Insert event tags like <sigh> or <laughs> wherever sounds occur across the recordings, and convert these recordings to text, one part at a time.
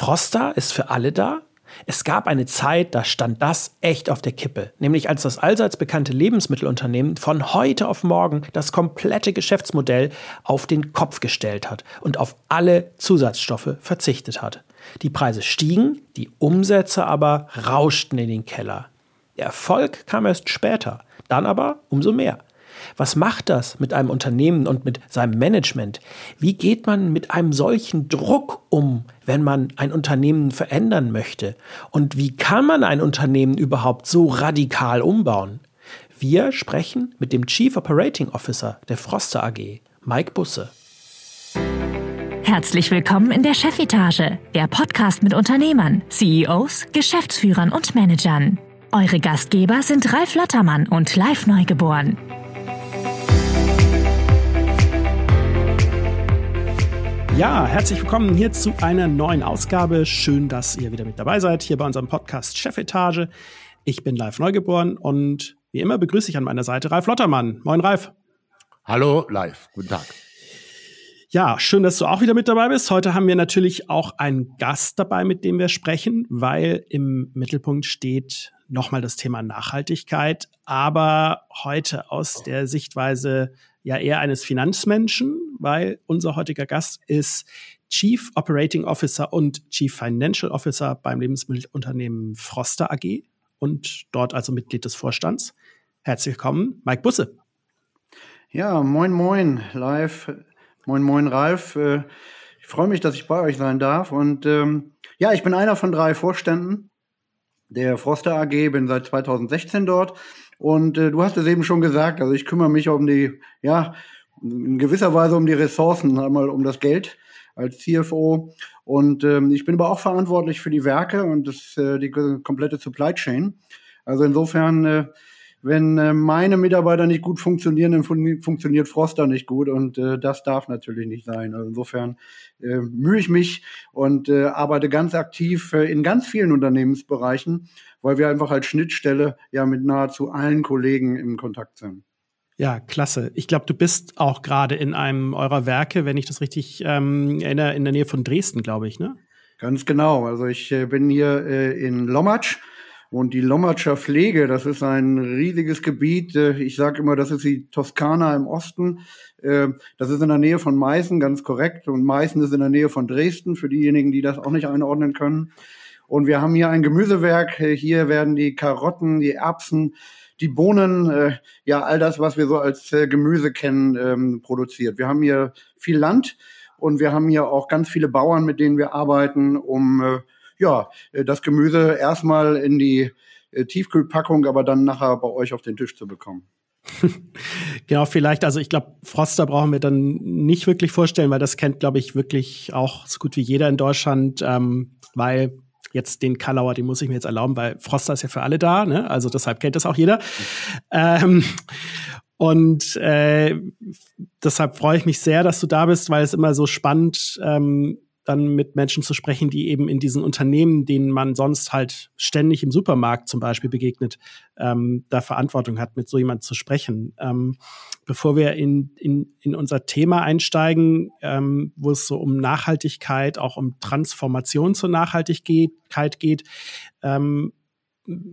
Froster ist für alle da. Es gab eine Zeit, da stand das echt auf der Kippe, nämlich als das allseits bekannte Lebensmittelunternehmen von heute auf morgen das komplette Geschäftsmodell auf den Kopf gestellt hat und auf alle Zusatzstoffe verzichtet hat. Die Preise stiegen, die Umsätze aber rauschten in den Keller. Der Erfolg kam erst später, dann aber umso mehr. Was macht das mit einem Unternehmen und mit seinem Management? Wie geht man mit einem solchen Druck um, wenn man ein Unternehmen verändern möchte? Und wie kann man ein Unternehmen überhaupt so radikal umbauen? Wir sprechen mit dem Chief Operating Officer der Froster AG, Mike Busse. Herzlich willkommen in der Chefetage, der Podcast mit Unternehmern, CEOs, Geschäftsführern und Managern. Eure Gastgeber sind Ralf Lottermann und Live Neugeboren. Ja, herzlich willkommen hier zu einer neuen Ausgabe. Schön, dass ihr wieder mit dabei seid, hier bei unserem Podcast Chefetage. Ich bin Live Neugeboren und wie immer begrüße ich an meiner Seite Ralf Lottermann. Moin, Ralf. Hallo, Live. Guten Tag. Ja, schön, dass du auch wieder mit dabei bist. Heute haben wir natürlich auch einen Gast dabei, mit dem wir sprechen, weil im Mittelpunkt steht nochmal das Thema Nachhaltigkeit, aber heute aus der Sichtweise ja eher eines Finanzmenschen, weil unser heutiger Gast ist Chief Operating Officer und Chief Financial Officer beim Lebensmittelunternehmen Froster AG und dort also Mitglied des Vorstands. Herzlich willkommen, Mike Busse. Ja, moin, moin, live. Moin, moin, Ralf. Äh, ich freue mich, dass ich bei euch sein darf. Und ähm, ja, ich bin einer von drei Vorständen der Froster AG, bin seit 2016 dort und äh, du hast es eben schon gesagt, also ich kümmere mich um die, ja, in gewisser Weise um die Ressourcen, einmal um das Geld als CFO. Und ähm, ich bin aber auch verantwortlich für die Werke und das, äh, die komplette Supply Chain. Also insofern, äh, wenn äh, meine Mitarbeiter nicht gut funktionieren, dann fun funktioniert Froster nicht gut und äh, das darf natürlich nicht sein. Also insofern äh, mühe ich mich und äh, arbeite ganz aktiv äh, in ganz vielen Unternehmensbereichen weil wir einfach als Schnittstelle ja mit nahezu allen Kollegen im Kontakt sind. Ja, klasse. Ich glaube, du bist auch gerade in einem eurer Werke, wenn ich das richtig ähm, erinnere, in der Nähe von Dresden, glaube ich, ne? Ganz genau. Also ich äh, bin hier äh, in Lommatsch und die Lommatscher Pflege, das ist ein riesiges Gebiet. Äh, ich sage immer, das ist die Toskana im Osten. Äh, das ist in der Nähe von Meißen, ganz korrekt. Und Meißen ist in der Nähe von Dresden, für diejenigen, die das auch nicht einordnen können. Und wir haben hier ein Gemüsewerk. Hier werden die Karotten, die Erbsen, die Bohnen, äh, ja, all das, was wir so als äh, Gemüse kennen, ähm, produziert. Wir haben hier viel Land und wir haben hier auch ganz viele Bauern, mit denen wir arbeiten, um äh, ja, äh, das Gemüse erstmal in die äh, Tiefkühlpackung, aber dann nachher bei euch auf den Tisch zu bekommen. <laughs> genau, vielleicht, also ich glaube, Froster brauchen wir dann nicht wirklich vorstellen, weil das kennt, glaube ich, wirklich auch so gut wie jeder in Deutschland, ähm, weil jetzt den Kalauer, den muss ich mir jetzt erlauben, weil Froster ist ja für alle da, ne? Also deshalb kennt das auch jeder. Ähm, und äh, deshalb freue ich mich sehr, dass du da bist, weil es immer so spannend ähm, dann mit Menschen zu sprechen, die eben in diesen Unternehmen, denen man sonst halt ständig im Supermarkt zum Beispiel begegnet, ähm, da Verantwortung hat, mit so jemand zu sprechen. Ähm, bevor wir in, in, in unser Thema einsteigen, ähm, wo es so um Nachhaltigkeit, auch um Transformation zur Nachhaltigkeit geht, ähm,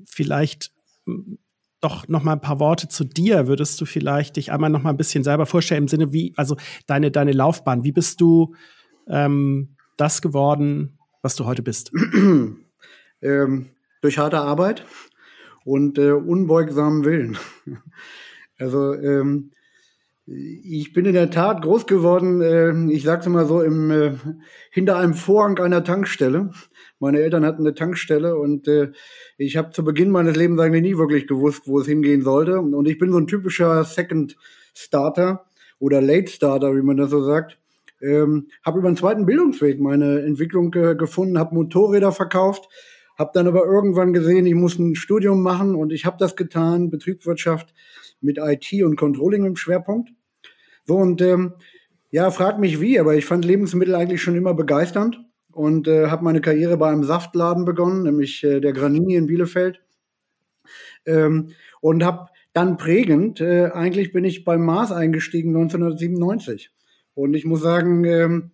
vielleicht doch noch mal ein paar Worte zu dir. Würdest du vielleicht dich einmal noch mal ein bisschen selber vorstellen im Sinne wie, also deine deine Laufbahn. Wie bist du ähm, das geworden, was du heute bist? <clears throat> ähm, durch harte Arbeit und äh, unbeugsamen Willen. <laughs> Also ähm, ich bin in der Tat groß geworden, äh, ich sag's mal so, im, äh, hinter einem Vorhang einer Tankstelle. Meine Eltern hatten eine Tankstelle und äh, ich habe zu Beginn meines Lebens eigentlich nie wirklich gewusst, wo es hingehen sollte. Und ich bin so ein typischer Second Starter oder Late Starter, wie man das so sagt. Ähm, habe über einen zweiten Bildungsweg meine Entwicklung äh, gefunden, habe Motorräder verkauft, habe dann aber irgendwann gesehen, ich muss ein Studium machen und ich habe das getan, Betriebswirtschaft mit IT und Controlling im Schwerpunkt. So und ähm, ja, frag mich wie, aber ich fand Lebensmittel eigentlich schon immer begeisternd und äh, habe meine Karriere bei einem Saftladen begonnen, nämlich äh, der Granini in Bielefeld. Ähm, und habe dann prägend, äh, eigentlich bin ich beim Mars eingestiegen 1997. Und ich muss sagen, ähm,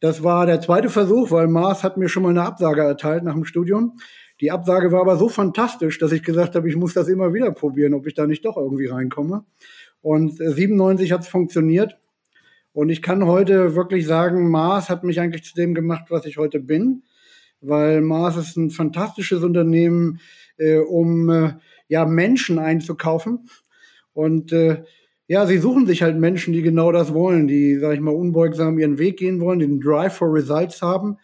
Das war der zweite Versuch, weil Mars hat mir schon mal eine Absage erteilt nach dem Studium. Die Absage war aber so fantastisch, dass ich gesagt habe, ich muss das immer wieder probieren, ob ich da nicht doch irgendwie reinkomme. Und 97 hat es funktioniert. Und ich kann heute wirklich sagen, Mars hat mich eigentlich zu dem gemacht, was ich heute bin, weil Mars ist ein fantastisches Unternehmen, äh, um äh, ja Menschen einzukaufen. Und äh, ja, sie suchen sich halt Menschen, die genau das wollen, die, sag ich mal, unbeugsam ihren Weg gehen wollen, den Drive for Results haben,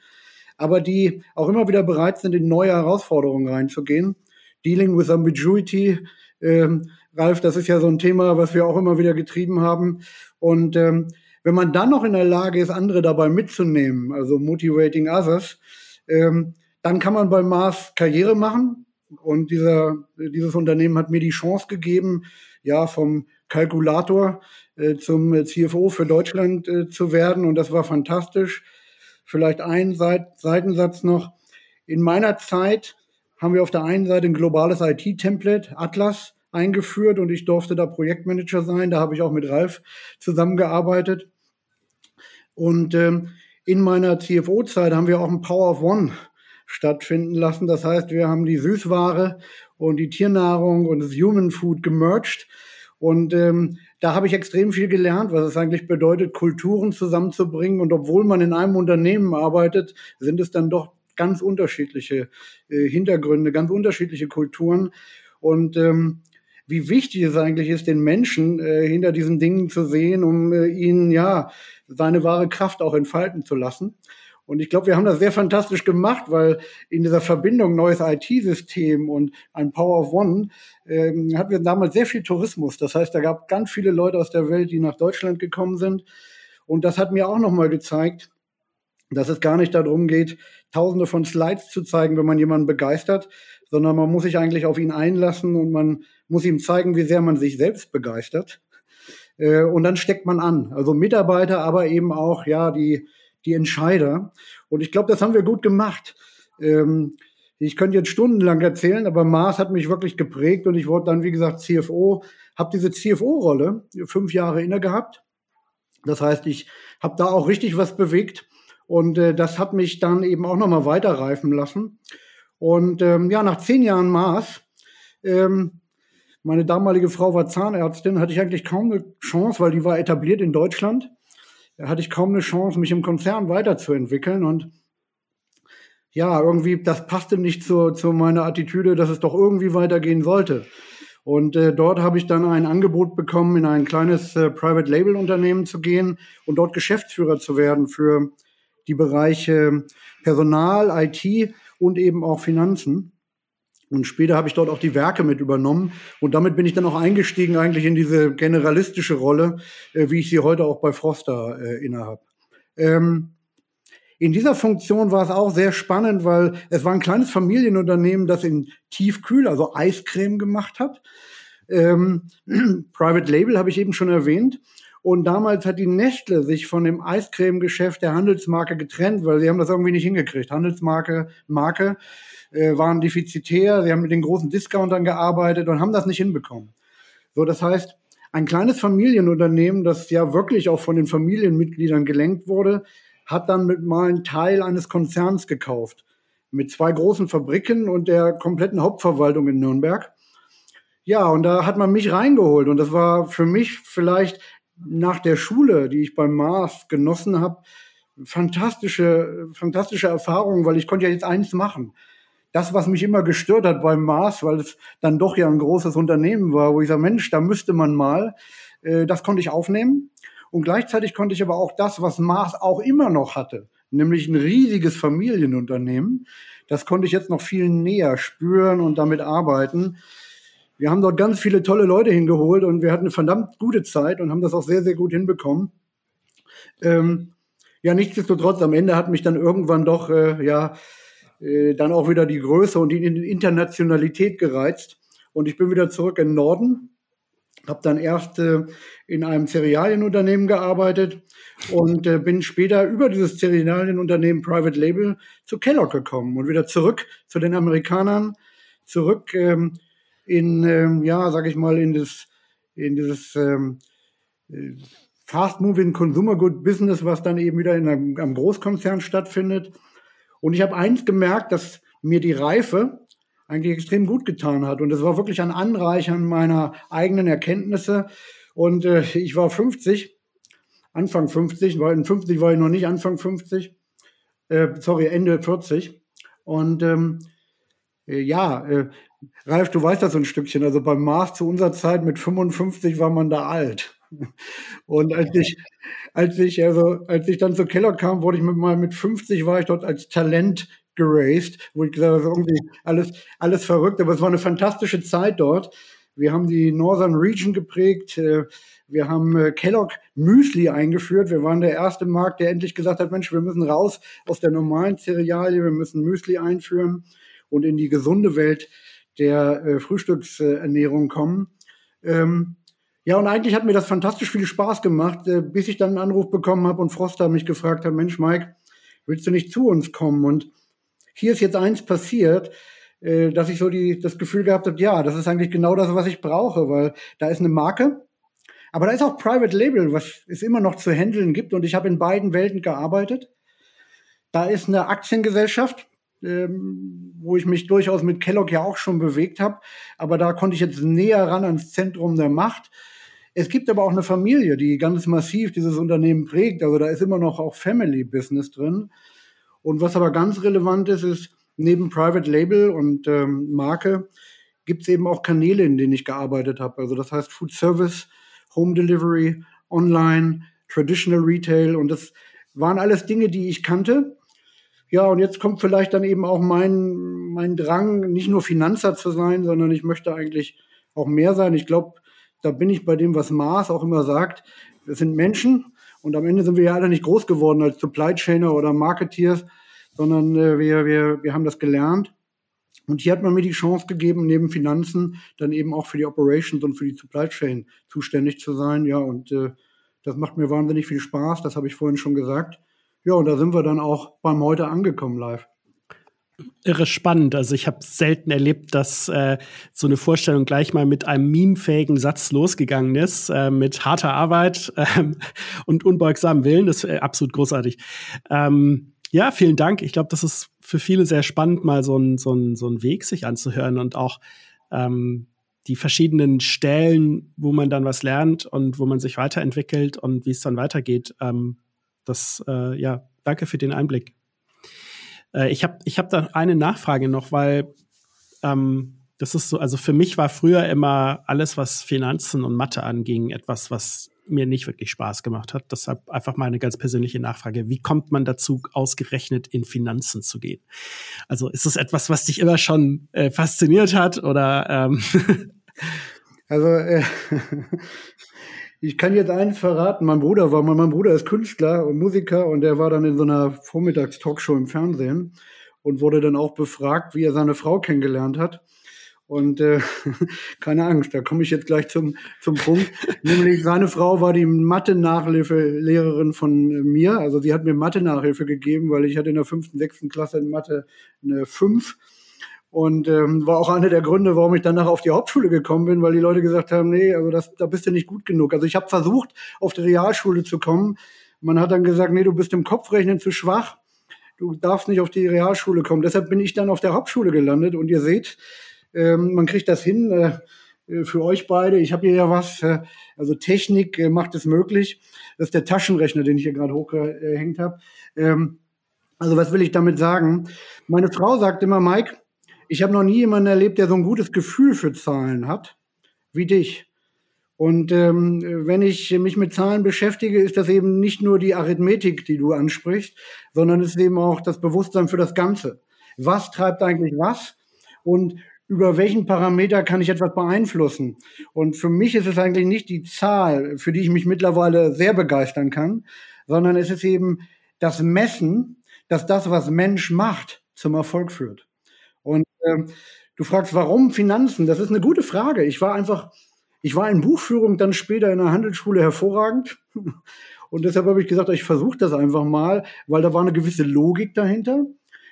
aber die auch immer wieder bereit sind, in neue Herausforderungen reinzugehen. Dealing with Ambiguity, ähm, Ralf, das ist ja so ein Thema, was wir auch immer wieder getrieben haben. Und ähm, wenn man dann noch in der Lage ist, andere dabei mitzunehmen, also motivating others, ähm, dann kann man bei Mars Karriere machen. Und dieser, dieses Unternehmen hat mir die Chance gegeben, ja, vom Kalkulator äh, zum CFO für Deutschland äh, zu werden. Und das war fantastisch. Vielleicht ein Seit Seitensatz noch. In meiner Zeit haben wir auf der einen Seite ein globales IT-Template, Atlas, eingeführt und ich durfte da Projektmanager sein. Da habe ich auch mit Ralf zusammengearbeitet. Und ähm, in meiner CFO-Zeit haben wir auch ein Power of One stattfinden lassen. Das heißt, wir haben die Süßware und die Tiernahrung und das Human Food gemerged. Und ähm, da habe ich extrem viel gelernt, was es eigentlich bedeutet, Kulturen zusammenzubringen. Und obwohl man in einem Unternehmen arbeitet, sind es dann doch ganz unterschiedliche äh, Hintergründe, ganz unterschiedliche Kulturen. Und ähm, wie wichtig es eigentlich ist, den Menschen äh, hinter diesen Dingen zu sehen, um äh, ihnen ja seine wahre Kraft auch entfalten zu lassen. Und ich glaube, wir haben das sehr fantastisch gemacht, weil in dieser Verbindung neues IT-System und ein Power of One ähm, hatten wir damals sehr viel Tourismus. Das heißt, da gab ganz viele Leute aus der Welt, die nach Deutschland gekommen sind. Und das hat mir auch nochmal gezeigt, dass es gar nicht darum geht, tausende von Slides zu zeigen, wenn man jemanden begeistert, sondern man muss sich eigentlich auf ihn einlassen und man muss ihm zeigen, wie sehr man sich selbst begeistert. Äh, und dann steckt man an. Also Mitarbeiter, aber eben auch, ja, die, die Entscheider. Und ich glaube, das haben wir gut gemacht. Ähm, ich könnte jetzt stundenlang erzählen, aber Mars hat mich wirklich geprägt und ich wurde dann, wie gesagt, CFO, habe diese CFO-Rolle fünf Jahre inne gehabt. Das heißt, ich habe da auch richtig was bewegt und äh, das hat mich dann eben auch nochmal weiterreifen lassen. Und ähm, ja, nach zehn Jahren Mars ähm, meine damalige Frau war Zahnärztin, hatte ich eigentlich kaum eine Chance, weil die war etabliert in Deutschland. Da hatte ich kaum eine Chance, mich im Konzern weiterzuentwickeln. Und ja, irgendwie, das passte nicht zu, zu meiner Attitüde, dass es doch irgendwie weitergehen sollte. Und äh, dort habe ich dann ein Angebot bekommen, in ein kleines äh, Private Label Unternehmen zu gehen und dort Geschäftsführer zu werden für die Bereiche Personal, IT und eben auch Finanzen. Und später habe ich dort auch die Werke mit übernommen. Und damit bin ich dann auch eingestiegen eigentlich in diese generalistische Rolle, äh, wie ich sie heute auch bei Froster äh, innehabe. Ähm, in dieser Funktion war es auch sehr spannend, weil es war ein kleines Familienunternehmen, das in Tiefkühl, also Eiscreme gemacht hat. Ähm, <clears throat> Private Label habe ich eben schon erwähnt. Und damals hat die Nestle sich von dem Eiscreme-Geschäft der Handelsmarke getrennt, weil sie haben das irgendwie nicht hingekriegt. Handelsmarke, Marke äh, waren defizitär, sie haben mit den großen Discountern gearbeitet und haben das nicht hinbekommen. So, das heißt, ein kleines Familienunternehmen, das ja wirklich auch von den Familienmitgliedern gelenkt wurde, hat dann mit mal einen Teil eines Konzerns gekauft. Mit zwei großen Fabriken und der kompletten Hauptverwaltung in Nürnberg. Ja, und da hat man mich reingeholt. Und das war für mich vielleicht nach der Schule, die ich beim Mars genossen habe, fantastische, fantastische Erfahrung, weil ich konnte ja jetzt eins machen das, was mich immer gestört hat beim Mars, weil es dann doch ja ein großes Unternehmen war, wo ich sage, Mensch, da müsste man mal, äh, das konnte ich aufnehmen. Und gleichzeitig konnte ich aber auch das, was Mars auch immer noch hatte, nämlich ein riesiges Familienunternehmen, das konnte ich jetzt noch viel näher spüren und damit arbeiten. Wir haben dort ganz viele tolle Leute hingeholt und wir hatten eine verdammt gute Zeit und haben das auch sehr, sehr gut hinbekommen. Ähm, ja, nichtsdestotrotz, am Ende hat mich dann irgendwann doch, äh, ja, äh, dann auch wieder die Größe und die Internationalität gereizt. Und ich bin wieder zurück in den Norden, habe dann erst äh, in einem Cerealienunternehmen gearbeitet und äh, bin später über dieses Cerealienunternehmen Private Label zu Kellogg gekommen und wieder zurück zu den Amerikanern, zurück ähm, in, ähm, ja, sag ich mal, in das, in dieses, ähm, äh, Fast-Moving Consumer Good Business, was dann eben wieder in einem, einem Großkonzern stattfindet. Und ich habe eins gemerkt, dass mir die Reife eigentlich extrem gut getan hat. Und es war wirklich ein Anreichern meiner eigenen Erkenntnisse. Und äh, ich war 50, Anfang 50, weil in 50 war ich noch nicht Anfang 50, äh, sorry, Ende 40. Und ähm, äh, ja, äh, Ralf, du weißt das so ein Stückchen. Also beim Mars zu unserer Zeit mit 55 war man da alt. <laughs> Und als ich, als ich, also, als ich dann zur Keller kam, wurde ich mit mal mit 50 war ich dort als Talent geraced, wo ich gesagt habe, irgendwie alles, alles verrückt, aber es war eine fantastische Zeit dort. Wir haben die Northern Region geprägt. Äh, wir haben äh, Kellogg Müsli eingeführt. Wir waren der erste Markt, der endlich gesagt hat, Mensch, wir müssen raus aus der normalen Cerealie, wir müssen Müsli einführen und in die gesunde Welt der äh, Frühstücksernährung kommen. Ähm, ja, und eigentlich hat mir das fantastisch viel Spaß gemacht, äh, bis ich dann einen Anruf bekommen habe und Froster mich gefragt hat, Mensch, Mike, willst du nicht zu uns kommen? Und hier ist jetzt eins passiert, äh, dass ich so die, das Gefühl gehabt habe, ja, das ist eigentlich genau das, was ich brauche, weil da ist eine Marke, aber da ist auch Private Label, was es immer noch zu handeln gibt. Und ich habe in beiden Welten gearbeitet. Da ist eine Aktiengesellschaft, ähm, wo ich mich durchaus mit Kellogg ja auch schon bewegt habe. Aber da konnte ich jetzt näher ran ans Zentrum der Macht. Es gibt aber auch eine Familie, die ganz massiv dieses Unternehmen prägt. Also da ist immer noch auch Family Business drin. Und was aber ganz relevant ist, ist, neben Private Label und ähm, Marke gibt es eben auch Kanäle, in denen ich gearbeitet habe. Also das heißt Food Service, Home Delivery, Online, Traditional Retail und das waren alles Dinge, die ich kannte. Ja, und jetzt kommt vielleicht dann eben auch mein, mein Drang, nicht nur Finanzer zu sein, sondern ich möchte eigentlich auch mehr sein. Ich glaube, da bin ich bei dem, was Mars auch immer sagt. Wir sind Menschen und am Ende sind wir ja alle nicht groß geworden als Supply Chainer oder Marketeers, sondern äh, wir, wir, wir haben das gelernt. Und hier hat man mir die Chance gegeben, neben Finanzen dann eben auch für die Operations und für die Supply Chain zuständig zu sein. Ja, und äh, das macht mir wahnsinnig viel Spaß, das habe ich vorhin schon gesagt. Ja, und da sind wir dann auch beim heute angekommen live irre spannend. Also ich habe selten erlebt, dass äh, so eine Vorstellung gleich mal mit einem memefähigen Satz losgegangen ist, äh, mit harter Arbeit äh, und unbeugsamem Willen. Das ist äh, absolut großartig. Ähm, ja, vielen Dank. Ich glaube, das ist für viele sehr spannend, mal so ein so ein so ein Weg sich anzuhören und auch ähm, die verschiedenen Stellen, wo man dann was lernt und wo man sich weiterentwickelt und wie es dann weitergeht. Ähm, das, äh, ja, danke für den Einblick. Äh, ich habe ich hab da eine Nachfrage noch, weil ähm, das ist so, also für mich war früher immer alles, was Finanzen und Mathe anging, etwas, was mir nicht wirklich Spaß gemacht hat. Deshalb einfach mal eine ganz persönliche Nachfrage. Wie kommt man dazu, ausgerechnet in Finanzen zu gehen? Also ist es etwas, was dich immer schon äh, fasziniert hat oder? Ähm also äh, ich kann jetzt eins verraten. Mein Bruder war mal, mein Bruder ist Künstler und Musiker und der war dann in so einer Vormittagstalkshow im Fernsehen und wurde dann auch befragt, wie er seine Frau kennengelernt hat. Und äh, <laughs> keine Angst, da komme ich jetzt gleich zum, zum Punkt. <laughs> Nämlich seine Frau war die Mathe-Nachhilfelehrerin von mir. Also sie hat mir Mathe-Nachhilfe gegeben, weil ich hatte in der fünften, sechsten Klasse in Mathe eine fünf und ähm, war auch einer der Gründe, warum ich danach auf die Hauptschule gekommen bin, weil die Leute gesagt haben, nee, also das, da bist du nicht gut genug. Also ich habe versucht, auf die Realschule zu kommen. Man hat dann gesagt, nee, du bist im Kopfrechnen zu schwach. Du darfst nicht auf die Realschule kommen. Deshalb bin ich dann auf der Hauptschule gelandet. Und ihr seht, ähm, man kriegt das hin. Äh, für euch beide. Ich habe hier ja was, äh, also Technik äh, macht es möglich. Das ist der Taschenrechner, den ich hier gerade hochgehängt habe. Ähm, also was will ich damit sagen? Meine Frau sagt immer, Mike, ich habe noch nie jemanden erlebt, der so ein gutes Gefühl für Zahlen hat wie dich. Und ähm, wenn ich mich mit Zahlen beschäftige, ist das eben nicht nur die Arithmetik, die du ansprichst, sondern es ist eben auch das Bewusstsein für das Ganze. Was treibt eigentlich was? Und über welchen Parameter kann ich etwas beeinflussen? Und für mich ist es eigentlich nicht die Zahl, für die ich mich mittlerweile sehr begeistern kann, sondern es ist eben das Messen, dass das, was Mensch macht, zum Erfolg führt. Ähm, du fragst, warum Finanzen? Das ist eine gute Frage. Ich war einfach, ich war in Buchführung dann später in der Handelsschule hervorragend. <laughs> Und deshalb habe ich gesagt, ich versuche das einfach mal, weil da war eine gewisse Logik dahinter.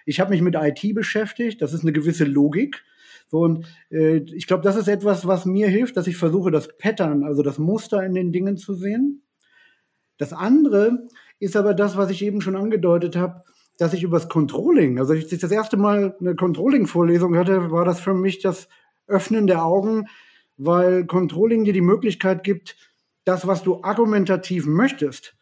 Ich habe mich mit IT beschäftigt, das ist eine gewisse Logik. So, und äh, ich glaube, das ist etwas, was mir hilft, dass ich versuche, das Pattern, also das Muster in den Dingen zu sehen. Das andere ist aber das, was ich eben schon angedeutet habe, dass ich übers Controlling, also als ich das erste Mal eine Controlling-Vorlesung hatte, war das für mich das Öffnen der Augen, weil Controlling dir die Möglichkeit gibt, das, was du argumentativ möchtest,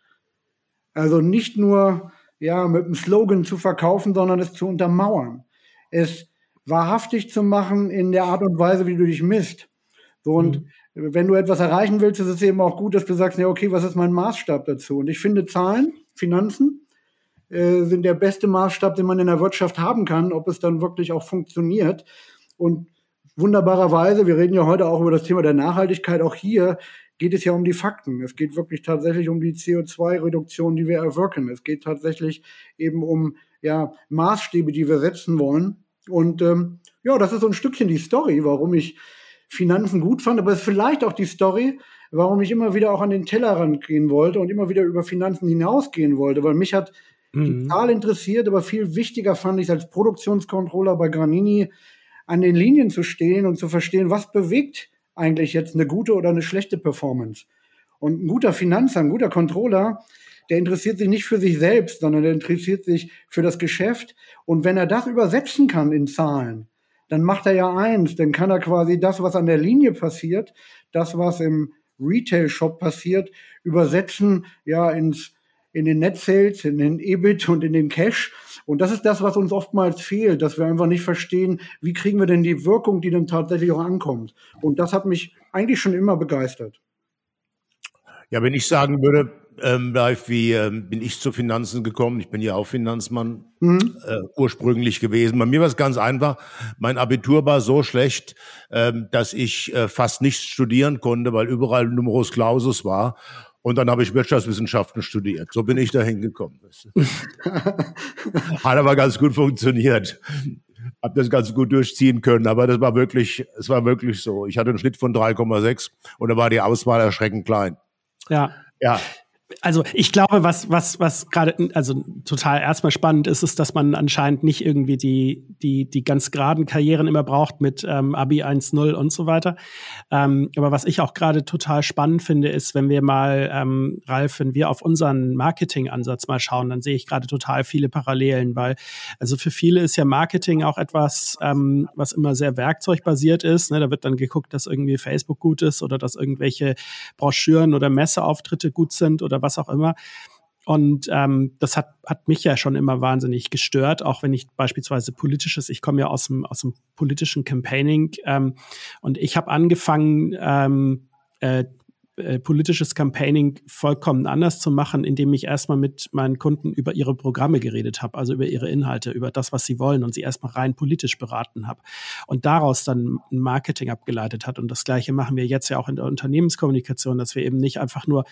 also nicht nur ja, mit einem Slogan zu verkaufen, sondern es zu untermauern. Es wahrhaftig zu machen in der Art und Weise, wie du dich misst. So, und mhm. wenn du etwas erreichen willst, ist es eben auch gut, dass du sagst, ja, okay, was ist mein Maßstab dazu? Und ich finde Zahlen, Finanzen, äh, sind der beste Maßstab, den man in der Wirtschaft haben kann, ob es dann wirklich auch funktioniert. Und wunderbarerweise, wir reden ja heute auch über das Thema der Nachhaltigkeit, auch hier geht es ja um die Fakten. Es geht wirklich tatsächlich um die CO2-Reduktion, die wir erwirken. Es geht tatsächlich eben um ja, Maßstäbe, die wir setzen wollen. Und ähm, ja, das ist so ein Stückchen die Story, warum ich Finanzen gut fand, aber es ist vielleicht auch die Story, warum ich immer wieder auch an den Tellerrand gehen wollte und immer wieder über Finanzen hinausgehen wollte, weil mich hat mhm. interessiert, aber viel wichtiger fand ich als Produktionscontroller bei Granini an den Linien zu stehen und zu verstehen, was bewegt eigentlich jetzt eine gute oder eine schlechte Performance. Und ein guter Finanzer, ein guter Controller, der interessiert sich nicht für sich selbst, sondern der interessiert sich für das Geschäft. Und wenn er das übersetzen kann in Zahlen, dann macht er ja eins, dann kann er quasi das, was an der Linie passiert, das, was im Retail-Shop passiert, übersetzen ja ins in den Net Sales, in den EBIT und in den Cash. Und das ist das, was uns oftmals fehlt, dass wir einfach nicht verstehen, wie kriegen wir denn die Wirkung, die dann tatsächlich auch ankommt. Und das hat mich eigentlich schon immer begeistert. Ja, wenn ich sagen würde, ähm, live, wie ähm, bin ich zu Finanzen gekommen? Ich bin ja auch Finanzmann mhm. äh, ursprünglich gewesen. Bei mir war es ganz einfach. Mein Abitur war so schlecht, ähm, dass ich äh, fast nichts studieren konnte, weil überall Numerus Clausus war. Und dann habe ich Wirtschaftswissenschaften studiert. So bin ich da hingekommen. <laughs> Hat aber ganz gut funktioniert. Hab das ganz gut durchziehen können, aber das war wirklich, es war wirklich so. Ich hatte einen Schnitt von 3,6 und da war die Auswahl erschreckend klein. Ja. Ja also ich glaube, was, was, was gerade, also total erstmal spannend ist, ist, dass man anscheinend nicht irgendwie die, die, die ganz geraden Karrieren immer braucht mit ähm, Abi 1.0 und so weiter. Ähm, aber was ich auch gerade total spannend finde, ist, wenn wir mal, ähm, Ralf, wenn wir auf unseren Marketingansatz mal schauen, dann sehe ich gerade total viele Parallelen, weil also für viele ist ja Marketing auch etwas, ähm, was immer sehr werkzeugbasiert ist. Ne? Da wird dann geguckt, dass irgendwie Facebook gut ist oder dass irgendwelche Broschüren oder Messeauftritte gut sind oder was was auch immer. Und ähm, das hat, hat mich ja schon immer wahnsinnig gestört, auch wenn ich beispielsweise politisches, ich komme ja aus dem, aus dem politischen Campaigning ähm, und ich habe angefangen, ähm, äh, äh, politisches Campaigning vollkommen anders zu machen, indem ich erstmal mit meinen Kunden über ihre Programme geredet habe, also über ihre Inhalte, über das, was sie wollen und sie erstmal rein politisch beraten habe und daraus dann ein Marketing abgeleitet hat. Und das Gleiche machen wir jetzt ja auch in der Unternehmenskommunikation, dass wir eben nicht einfach nur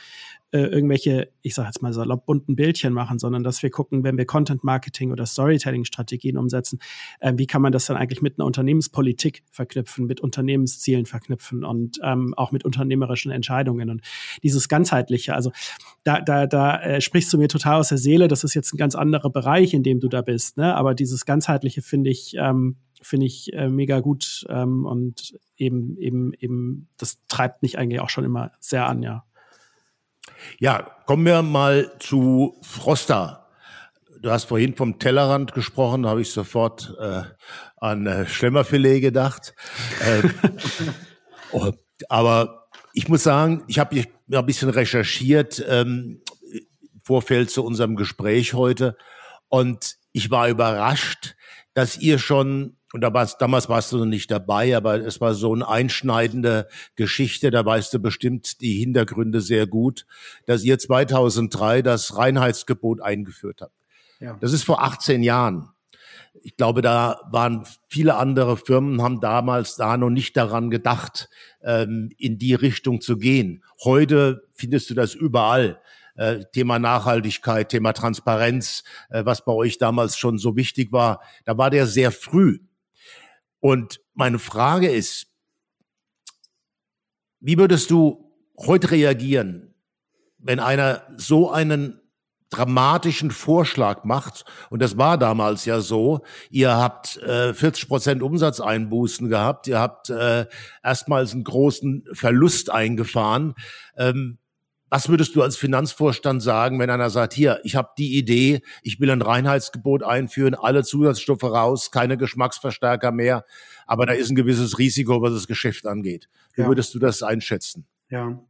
äh, irgendwelche, ich sage jetzt mal salopp, bunten Bildchen machen, sondern dass wir gucken, wenn wir Content-Marketing oder Storytelling-Strategien umsetzen, äh, wie kann man das dann eigentlich mit einer Unternehmenspolitik verknüpfen, mit Unternehmenszielen verknüpfen und ähm, auch mit unternehmerischen Entscheidungen und dieses ganzheitliche. Also da, da, da äh, sprichst du mir total aus der Seele. Das ist jetzt ein ganz anderer Bereich, in dem du da bist. Ne? Aber dieses ganzheitliche finde ich ähm, finde ich äh, mega gut ähm, und eben eben eben das treibt mich eigentlich auch schon immer sehr an, ja. Ja, kommen wir mal zu Froster. Du hast vorhin vom Tellerrand gesprochen, da habe ich sofort äh, an äh, Schlemmerfilet gedacht. äh, <laughs> oh, aber ich muss sagen, ich habe ein bisschen recherchiert, ähm, Vorfeld zu unserem Gespräch heute, und ich war überrascht, dass ihr schon und da war's, damals warst du noch nicht dabei, aber es war so eine einschneidende Geschichte, da weißt du bestimmt die Hintergründe sehr gut, dass ihr 2003 das Reinheitsgebot eingeführt habt. Ja. Das ist vor 18 Jahren. Ich glaube, da waren viele andere Firmen, haben damals da noch nicht daran gedacht, ähm, in die Richtung zu gehen. Heute findest du das überall. Äh, Thema Nachhaltigkeit, Thema Transparenz, äh, was bei euch damals schon so wichtig war, da war der sehr früh. Und meine Frage ist, wie würdest du heute reagieren, wenn einer so einen dramatischen Vorschlag macht, und das war damals ja so, ihr habt äh, 40 Prozent Umsatzeinbußen gehabt, ihr habt äh, erstmals einen großen Verlust eingefahren. Ähm, was würdest du als Finanzvorstand sagen, wenn einer sagt, hier, ich habe die Idee, ich will ein Reinheitsgebot einführen, alle Zusatzstoffe raus, keine Geschmacksverstärker mehr, aber da ist ein gewisses Risiko, was das Geschäft angeht. Wie ja. würdest du das einschätzen? Ja,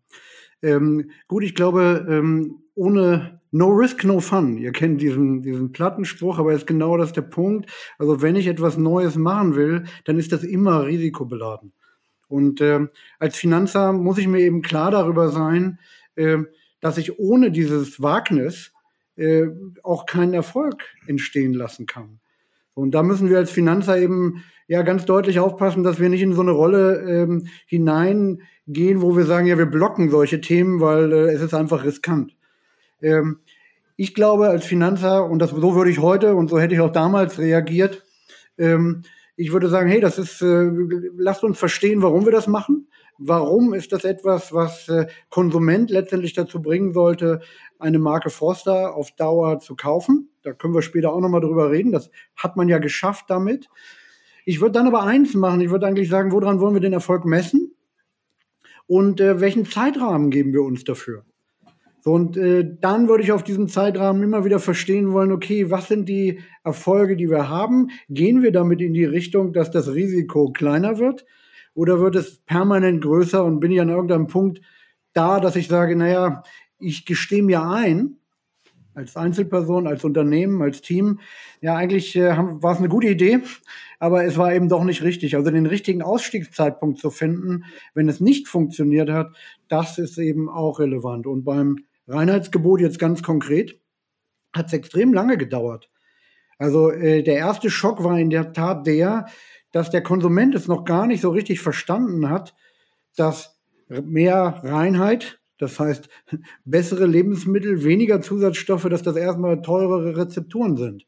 ähm, gut, ich glaube, ähm, ohne No Risk, No Fun. Ihr kennt diesen, diesen Plattenspruch, aber ist genau das der Punkt. Also wenn ich etwas Neues machen will, dann ist das immer risikobeladen. Und äh, als Finanzer muss ich mir eben klar darüber sein, dass ich ohne dieses Wagnis äh, auch keinen Erfolg entstehen lassen kann. Und da müssen wir als Finanzer eben ja ganz deutlich aufpassen, dass wir nicht in so eine Rolle ähm, hineingehen, wo wir sagen, ja, wir blocken solche Themen, weil äh, es ist einfach riskant. Ähm, ich glaube als Finanzer, und das, so würde ich heute und so hätte ich auch damals reagiert, ähm, ich würde sagen, hey, das ist, äh, lasst uns verstehen, warum wir das machen. Warum ist das etwas, was äh, Konsument letztendlich dazu bringen sollte, eine Marke Forster auf Dauer zu kaufen? Da können wir später auch nochmal drüber reden. Das hat man ja geschafft damit. Ich würde dann aber eins machen. Ich würde eigentlich sagen, woran wollen wir den Erfolg messen? Und äh, welchen Zeitrahmen geben wir uns dafür? So, und äh, dann würde ich auf diesem Zeitrahmen immer wieder verstehen wollen, okay, was sind die Erfolge, die wir haben? Gehen wir damit in die Richtung, dass das Risiko kleiner wird? Oder wird es permanent größer und bin ich an irgendeinem Punkt da, dass ich sage, naja, ich gestehe mir ein, als Einzelperson, als Unternehmen, als Team, ja, eigentlich äh, war es eine gute Idee, aber es war eben doch nicht richtig. Also den richtigen Ausstiegszeitpunkt zu finden, wenn es nicht funktioniert hat, das ist eben auch relevant. Und beim Reinheitsgebot jetzt ganz konkret, hat es extrem lange gedauert. Also äh, der erste Schock war in der Tat der, dass der Konsument es noch gar nicht so richtig verstanden hat, dass mehr Reinheit, das heißt <laughs> bessere Lebensmittel, weniger Zusatzstoffe, dass das erstmal teurere Rezepturen sind.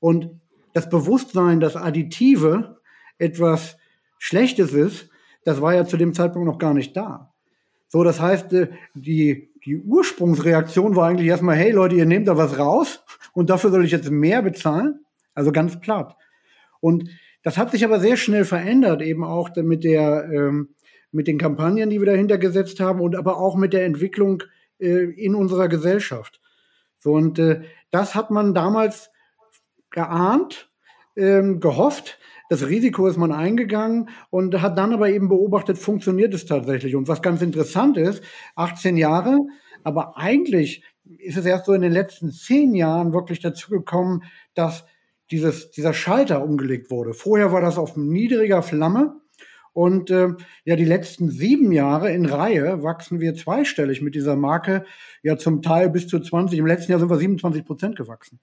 Und das Bewusstsein, dass Additive etwas Schlechtes ist, das war ja zu dem Zeitpunkt noch gar nicht da. So, das heißt, äh, die die Ursprungsreaktion war eigentlich erstmal, hey Leute, ihr nehmt da was raus und dafür soll ich jetzt mehr bezahlen. Also ganz platt. Und das hat sich aber sehr schnell verändert, eben auch mit der, ähm, mit den Kampagnen, die wir dahinter gesetzt haben und aber auch mit der Entwicklung äh, in unserer Gesellschaft. So, und äh, das hat man damals geahnt, ähm, gehofft, das Risiko ist man eingegangen und hat dann aber eben beobachtet, funktioniert es tatsächlich. Und was ganz interessant ist, 18 Jahre, aber eigentlich ist es erst so in den letzten zehn Jahren wirklich dazu gekommen, dass dieses, dieser Schalter umgelegt wurde. Vorher war das auf niedriger Flamme. Und äh, ja, die letzten sieben Jahre in Reihe wachsen wir zweistellig mit dieser Marke, ja zum Teil bis zu 20. Im letzten Jahr sind wir 27 Prozent gewachsen.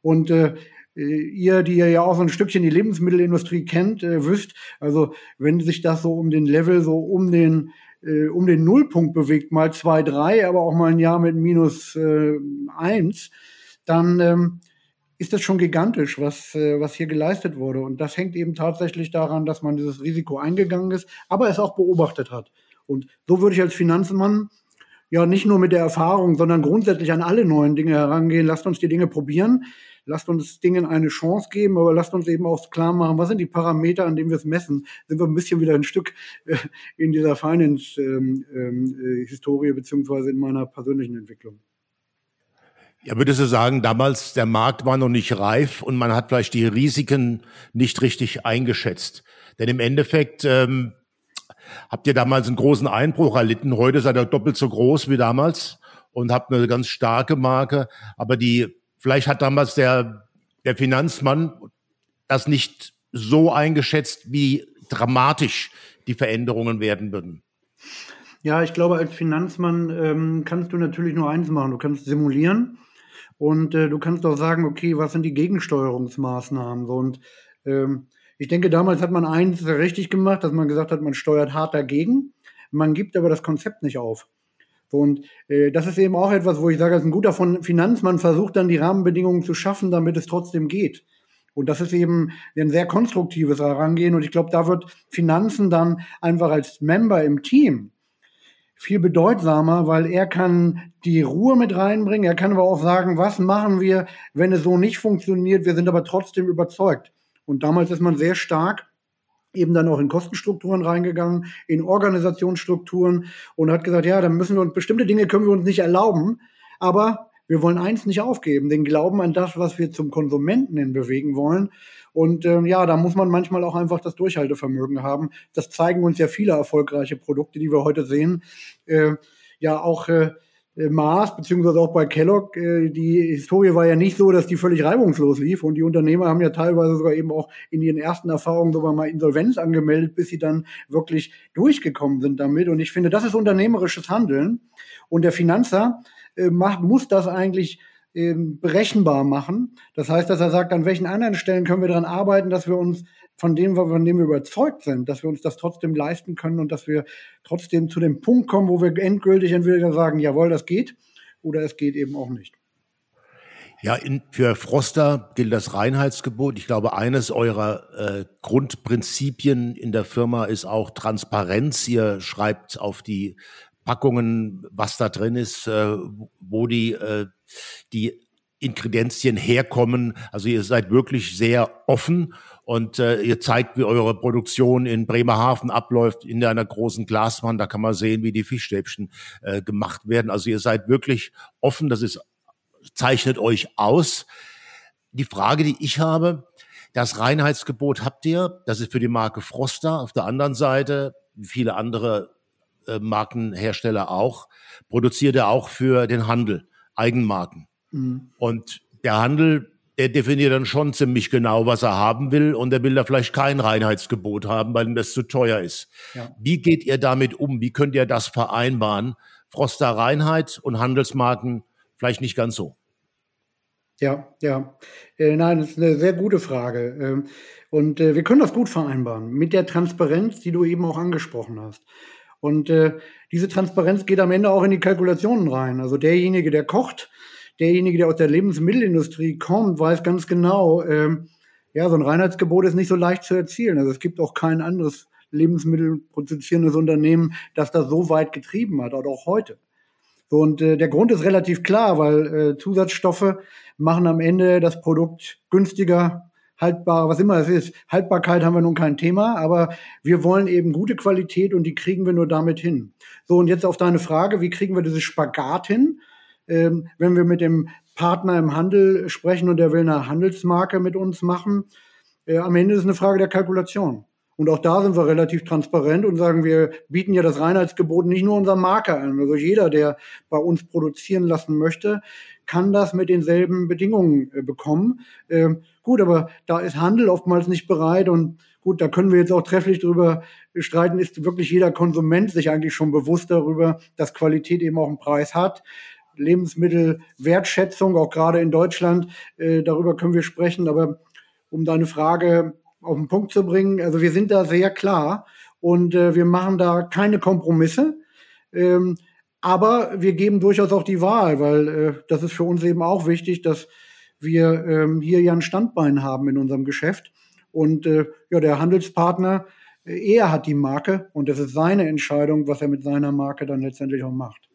Und äh, ihr, die ja auch so ein Stückchen die Lebensmittelindustrie kennt, äh, wisst, also wenn sich das so um den Level, so um den äh, um den Nullpunkt bewegt, mal zwei, drei, aber auch mal ein Jahr mit minus äh, eins, dann ähm, ist das schon gigantisch, was, äh, was hier geleistet wurde. Und das hängt eben tatsächlich daran, dass man dieses Risiko eingegangen ist, aber es auch beobachtet hat. Und so würde ich als Finanzmann ja nicht nur mit der Erfahrung, sondern grundsätzlich an alle neuen Dinge herangehen. Lasst uns die Dinge probieren lasst uns Dingen eine Chance geben, aber lasst uns eben auch klar machen, was sind die Parameter, an denen wir es messen. Sind wir ein bisschen wieder ein Stück äh, in dieser Finance-Historie ähm, ähm, äh, beziehungsweise in meiner persönlichen Entwicklung. Ja, würdest du sagen, damals der Markt war noch nicht reif und man hat vielleicht die Risiken nicht richtig eingeschätzt. Denn im Endeffekt ähm, habt ihr damals einen großen Einbruch erlitten. Heute seid ihr doppelt so groß wie damals und habt eine ganz starke Marke. Aber die Vielleicht hat damals der, der Finanzmann das nicht so eingeschätzt, wie dramatisch die Veränderungen werden würden. Ja, ich glaube, als Finanzmann ähm, kannst du natürlich nur eins machen. Du kannst simulieren und äh, du kannst auch sagen, okay, was sind die Gegensteuerungsmaßnahmen? So, und ähm, ich denke, damals hat man eins richtig gemacht, dass man gesagt hat, man steuert hart dagegen. Man gibt aber das Konzept nicht auf. Und äh, das ist eben auch etwas, wo ich sage, als ein guter Finanzmann versucht dann die Rahmenbedingungen zu schaffen, damit es trotzdem geht. Und das ist eben ein sehr konstruktives Herangehen. Und ich glaube, da wird Finanzen dann einfach als Member im Team viel bedeutsamer, weil er kann die Ruhe mit reinbringen. Er kann aber auch sagen, was machen wir, wenn es so nicht funktioniert. Wir sind aber trotzdem überzeugt. Und damals ist man sehr stark eben dann auch in Kostenstrukturen reingegangen, in Organisationsstrukturen und hat gesagt, ja, dann müssen wir uns bestimmte Dinge können wir uns nicht erlauben, aber wir wollen eins nicht aufgeben, den Glauben an das, was wir zum Konsumenten hin bewegen wollen. Und ähm, ja, da muss man manchmal auch einfach das Durchhaltevermögen haben. Das zeigen uns ja viele erfolgreiche Produkte, die wir heute sehen. Äh, ja, auch äh, äh, Mars, beziehungsweise auch bei Kellogg, äh, die Historie war ja nicht so, dass die völlig reibungslos lief und die Unternehmer haben ja teilweise sogar eben auch in ihren ersten Erfahrungen sogar mal Insolvenz angemeldet, bis sie dann wirklich durchgekommen sind damit. Und ich finde, das ist unternehmerisches Handeln. Und der Finanzer äh, macht, muss das eigentlich ähm, berechenbar machen. Das heißt, dass er sagt, an welchen anderen Stellen können wir daran arbeiten, dass wir uns von dem, von dem wir überzeugt sind, dass wir uns das trotzdem leisten können und dass wir trotzdem zu dem Punkt kommen, wo wir endgültig entweder sagen, jawohl, das geht, oder es geht eben auch nicht. Ja, in, für Froster gilt das Reinheitsgebot. Ich glaube, eines eurer äh, Grundprinzipien in der Firma ist auch Transparenz. Ihr schreibt auf die Packungen, was da drin ist, äh, wo die, äh, die Ingredienzien herkommen. Also ihr seid wirklich sehr offen und äh, ihr zeigt, wie eure Produktion in Bremerhaven abläuft, in einer großen Glaswand. Da kann man sehen, wie die Fischstäbchen äh, gemacht werden. Also ihr seid wirklich offen, das ist, zeichnet euch aus. Die Frage, die ich habe, das Reinheitsgebot habt ihr, das ist für die Marke Froster. Auf der anderen Seite, wie viele andere äh, Markenhersteller auch, produziert er auch für den Handel Eigenmarken. Mhm. Und der Handel der definiert dann schon ziemlich genau, was er haben will und er will da vielleicht kein Reinheitsgebot haben, weil ihm das zu teuer ist. Ja. Wie geht ihr damit um? Wie könnt ihr das vereinbaren? Froster Reinheit und Handelsmarken vielleicht nicht ganz so. Ja, ja. Äh, nein, das ist eine sehr gute Frage. Ähm, und äh, wir können das gut vereinbaren mit der Transparenz, die du eben auch angesprochen hast. Und äh, diese Transparenz geht am Ende auch in die Kalkulationen rein. Also derjenige, der kocht, derjenige, der aus der Lebensmittelindustrie kommt, weiß ganz genau, ähm, ja, so ein Reinheitsgebot ist nicht so leicht zu erzielen. Also es gibt auch kein anderes Lebensmittelproduzierendes Unternehmen, das das so weit getrieben hat, oder auch heute. So, und äh, der Grund ist relativ klar, weil äh, Zusatzstoffe machen am Ende das Produkt günstiger, haltbar, was immer es ist. Haltbarkeit haben wir nun kein Thema, aber wir wollen eben gute Qualität und die kriegen wir nur damit hin. So, und jetzt auf deine Frage, wie kriegen wir dieses Spagat hin? ähm, wenn wir mit dem Partner im Handel sprechen und der will eine Handelsmarke mit uns machen, äh, am Ende ist es eine Frage der Kalkulation. Und auch da sind wir relativ transparent und sagen, wir bieten ja das Reinheitsgebot nicht nur unserer Marke an. Also jeder, der bei uns produzieren lassen möchte, kann das mit denselben Bedingungen äh, bekommen. Ähm, gut, aber da ist Handel oftmals nicht bereit und gut, da können wir jetzt auch trefflich drüber streiten, ist wirklich jeder Konsument sich eigentlich schon bewusst darüber, dass Qualität eben auch einen Preis hat. Lebensmittelwertschätzung, auch gerade in Deutschland. Äh, darüber können wir sprechen. Aber um deine Frage auf den Punkt zu bringen, also wir sind da sehr klar und äh, wir machen da keine Kompromisse. Ähm, aber wir geben durchaus auch die Wahl, weil äh, das ist für uns eben auch wichtig, dass wir ähm, hier ja ein Standbein haben in unserem Geschäft. Und äh, ja, der Handelspartner, äh, er hat die Marke und es ist seine Entscheidung, was er mit seiner Marke dann letztendlich auch macht.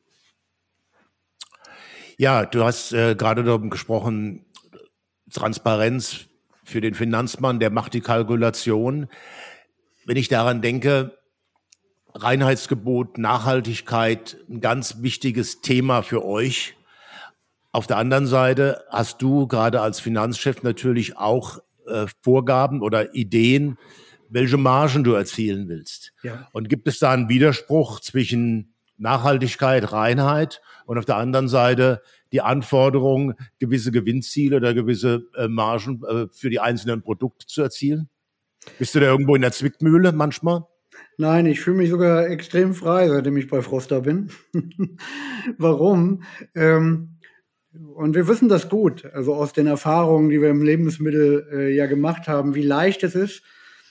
Ja, du hast äh, gerade darüber gesprochen, Transparenz für den Finanzmann, der macht die Kalkulation. Wenn ich daran denke, Reinheitsgebot, Nachhaltigkeit, ein ganz wichtiges Thema für euch. Auf der anderen Seite hast du gerade als Finanzchef natürlich auch äh, Vorgaben oder Ideen, welche Margen du erzielen willst. Ja. Und gibt es da einen Widerspruch zwischen Nachhaltigkeit, Reinheit und auf der anderen Seite die Anforderung, gewisse Gewinnziele oder gewisse äh, Margen äh, für die einzelnen Produkte zu erzielen? Bist du da irgendwo in der Zwickmühle manchmal? Nein, ich fühle mich sogar extrem frei, seitdem ich bei Froster bin. <laughs> Warum? Ähm, und wir wissen das gut, also aus den Erfahrungen, die wir im Lebensmittel äh, ja gemacht haben, wie leicht es ist,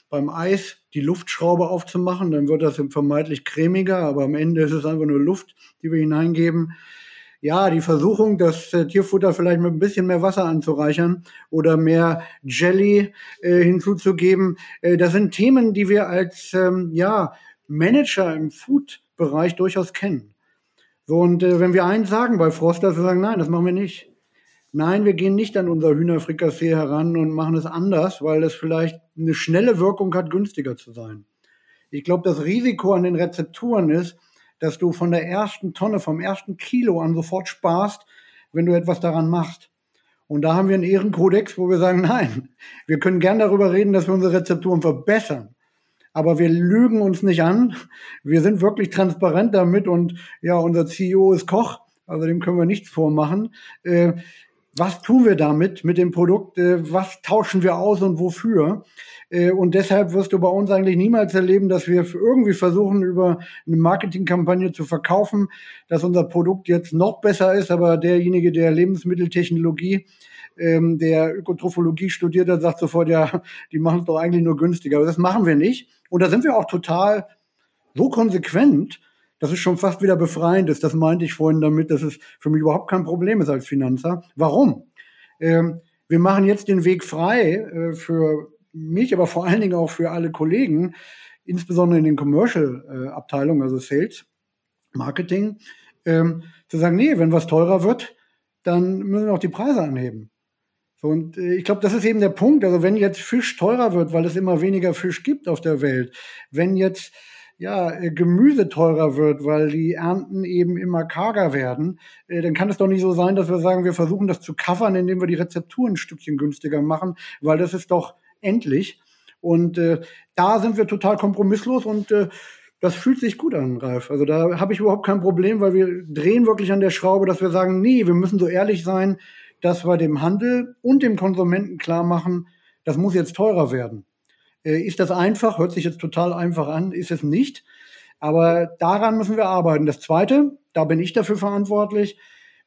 beim Eis die Luftschraube aufzumachen, dann wird das vermeintlich cremiger, aber am Ende ist es einfach nur Luft, die wir hineingeben. Ja, die Versuchung, das äh, Tierfutter vielleicht mit ein bisschen mehr Wasser anzureichern oder mehr Jelly äh, hinzuzugeben, äh, das sind Themen, die wir als ähm, ja, Manager im Food-Bereich durchaus kennen. So, und äh, wenn wir eins sagen bei Froster, wir sagen, nein, das machen wir nicht. Nein, wir gehen nicht an unser Hühnerfrikassee heran und machen es anders, weil es vielleicht eine schnelle Wirkung hat, günstiger zu sein. Ich glaube, das Risiko an den Rezepturen ist, dass du von der ersten Tonne, vom ersten Kilo an sofort sparst, wenn du etwas daran machst. Und da haben wir einen Ehrenkodex, wo wir sagen, nein, wir können gern darüber reden, dass wir unsere Rezepturen verbessern. Aber wir lügen uns nicht an. Wir sind wirklich transparent damit und ja, unser CEO ist Koch, also dem können wir nichts vormachen. Äh, was tun wir damit, mit dem Produkt? Äh, was tauschen wir aus und wofür? Äh, und deshalb wirst du bei uns eigentlich niemals erleben, dass wir irgendwie versuchen, über eine Marketingkampagne zu verkaufen, dass unser Produkt jetzt noch besser ist, aber derjenige, der Lebensmitteltechnologie, ähm, der Ökotrophologie studiert hat, sagt sofort, ja, die machen es doch eigentlich nur günstiger. Aber das machen wir nicht. Und da sind wir auch total so konsequent, dass es schon fast wieder befreiend ist. Das meinte ich vorhin damit, dass es für mich überhaupt kein Problem ist als Finanzer. Warum? Ähm, wir machen jetzt den Weg frei äh, für mich, aber vor allen Dingen auch für alle Kollegen, insbesondere in den Commercial-Abteilungen, also Sales, Marketing, ähm, zu sagen, nee, wenn was teurer wird, dann müssen wir auch die Preise anheben. So, und äh, ich glaube, das ist eben der Punkt. Also wenn jetzt Fisch teurer wird, weil es immer weniger Fisch gibt auf der Welt, wenn jetzt ja, äh, Gemüse teurer wird, weil die Ernten eben immer karger werden, äh, dann kann es doch nicht so sein, dass wir sagen, wir versuchen das zu covern, indem wir die Rezepturen ein Stückchen günstiger machen, weil das ist doch endlich. Und äh, da sind wir total kompromisslos und äh, das fühlt sich gut an, Ralf. Also da habe ich überhaupt kein Problem, weil wir drehen wirklich an der Schraube, dass wir sagen, nee, wir müssen so ehrlich sein, dass wir dem Handel und dem Konsumenten klar machen, das muss jetzt teurer werden. Äh, ist das einfach? Hört sich jetzt total einfach an, ist es nicht. Aber daran müssen wir arbeiten. Das Zweite, da bin ich dafür verantwortlich,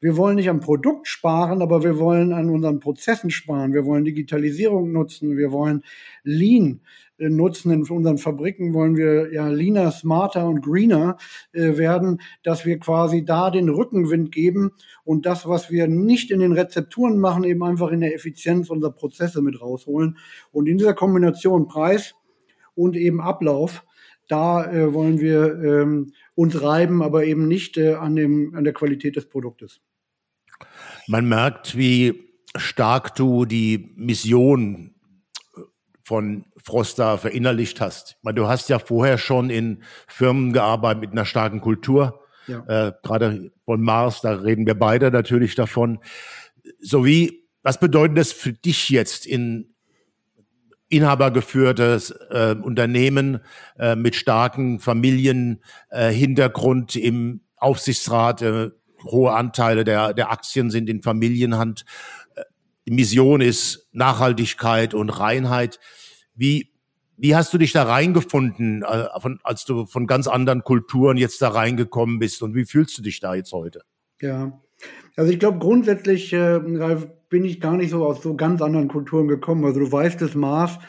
wir wollen nicht am Produkt sparen, aber wir wollen an unseren Prozessen sparen. Wir wollen Digitalisierung nutzen. Wir wollen Lean äh, nutzen. In unseren Fabriken wollen wir ja leaner, smarter und greener äh, werden, dass wir quasi da den Rückenwind geben und das, was wir nicht in den Rezepturen machen, eben einfach in der Effizienz unserer Prozesse mit rausholen. Und in dieser Kombination Preis und eben Ablauf, da äh, wollen wir ähm, uns reiben, aber eben nicht äh, an, dem, an der Qualität des Produktes. Man merkt, wie stark du die Mission von Frosta verinnerlicht hast. Meine, du hast ja vorher schon in Firmen gearbeitet mit einer starken Kultur. Ja. Äh, Gerade von Mars, da reden wir beide natürlich davon. So wie, was bedeutet das für dich jetzt in inhabergeführtes äh, Unternehmen äh, mit starken Familienhintergrund äh, im Aufsichtsrat, äh, hohe Anteile der, der Aktien sind in Familienhand. Äh, die Mission ist Nachhaltigkeit und Reinheit. Wie, wie hast du dich da reingefunden, äh, als du von ganz anderen Kulturen jetzt da reingekommen bist und wie fühlst du dich da jetzt heute? Ja, also ich glaube grundsätzlich, äh, bin ich gar nicht so aus so ganz anderen Kulturen gekommen. Also du weißt, das Mars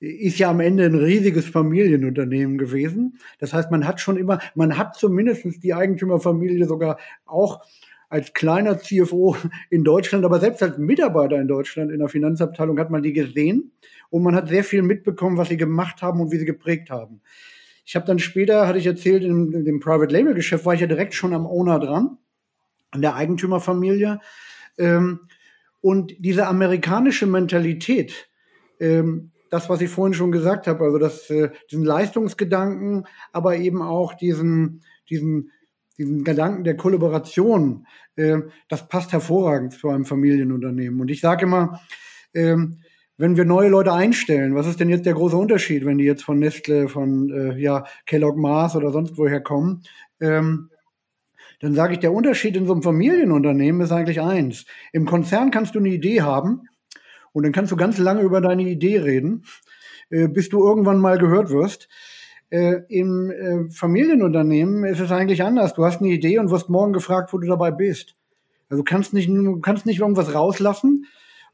ist ja am Ende ein riesiges Familienunternehmen gewesen. Das heißt, man hat schon immer, man hat zumindest die Eigentümerfamilie sogar auch als kleiner CFO in Deutschland, aber selbst als Mitarbeiter in Deutschland in der Finanzabteilung hat man die gesehen und man hat sehr viel mitbekommen, was sie gemacht haben und wie sie geprägt haben. Ich habe dann später, hatte ich erzählt, in, in dem Private Label Geschäft war ich ja direkt schon am Owner dran, an der Eigentümerfamilie. Ähm, und diese amerikanische Mentalität, ähm, das, was ich vorhin schon gesagt habe, also das, äh, diesen Leistungsgedanken, aber eben auch diesen, diesen, diesen Gedanken der Kollaboration, äh, das passt hervorragend zu einem Familienunternehmen. Und ich sage immer, ähm, wenn wir neue Leute einstellen, was ist denn jetzt der große Unterschied, wenn die jetzt von Nestle, von äh, ja, Kellogg Mars oder sonst woher kommen? Ähm, dann sage ich, der Unterschied in so einem Familienunternehmen ist eigentlich eins. Im Konzern kannst du eine Idee haben, und dann kannst du ganz lange über deine Idee reden, äh, bis du irgendwann mal gehört wirst. Äh, Im äh, Familienunternehmen ist es eigentlich anders. Du hast eine Idee und wirst morgen gefragt, wo du dabei bist. Also du kannst nicht, du kannst nicht irgendwas rauslassen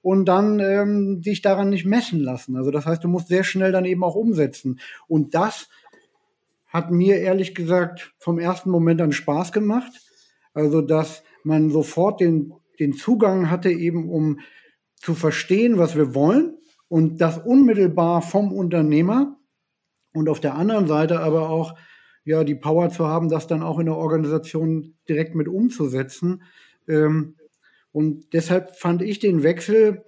und dann ähm, dich daran nicht messen lassen. Also das heißt, du musst sehr schnell dann eben auch umsetzen. Und das hat mir ehrlich gesagt vom ersten Moment an Spaß gemacht. Also dass man sofort den, den Zugang hatte, eben um zu verstehen, was wir wollen und das unmittelbar vom Unternehmer und auf der anderen Seite aber auch ja die Power zu haben, das dann auch in der Organisation direkt mit umzusetzen. Ähm, Und deshalb fand ich den Wechsel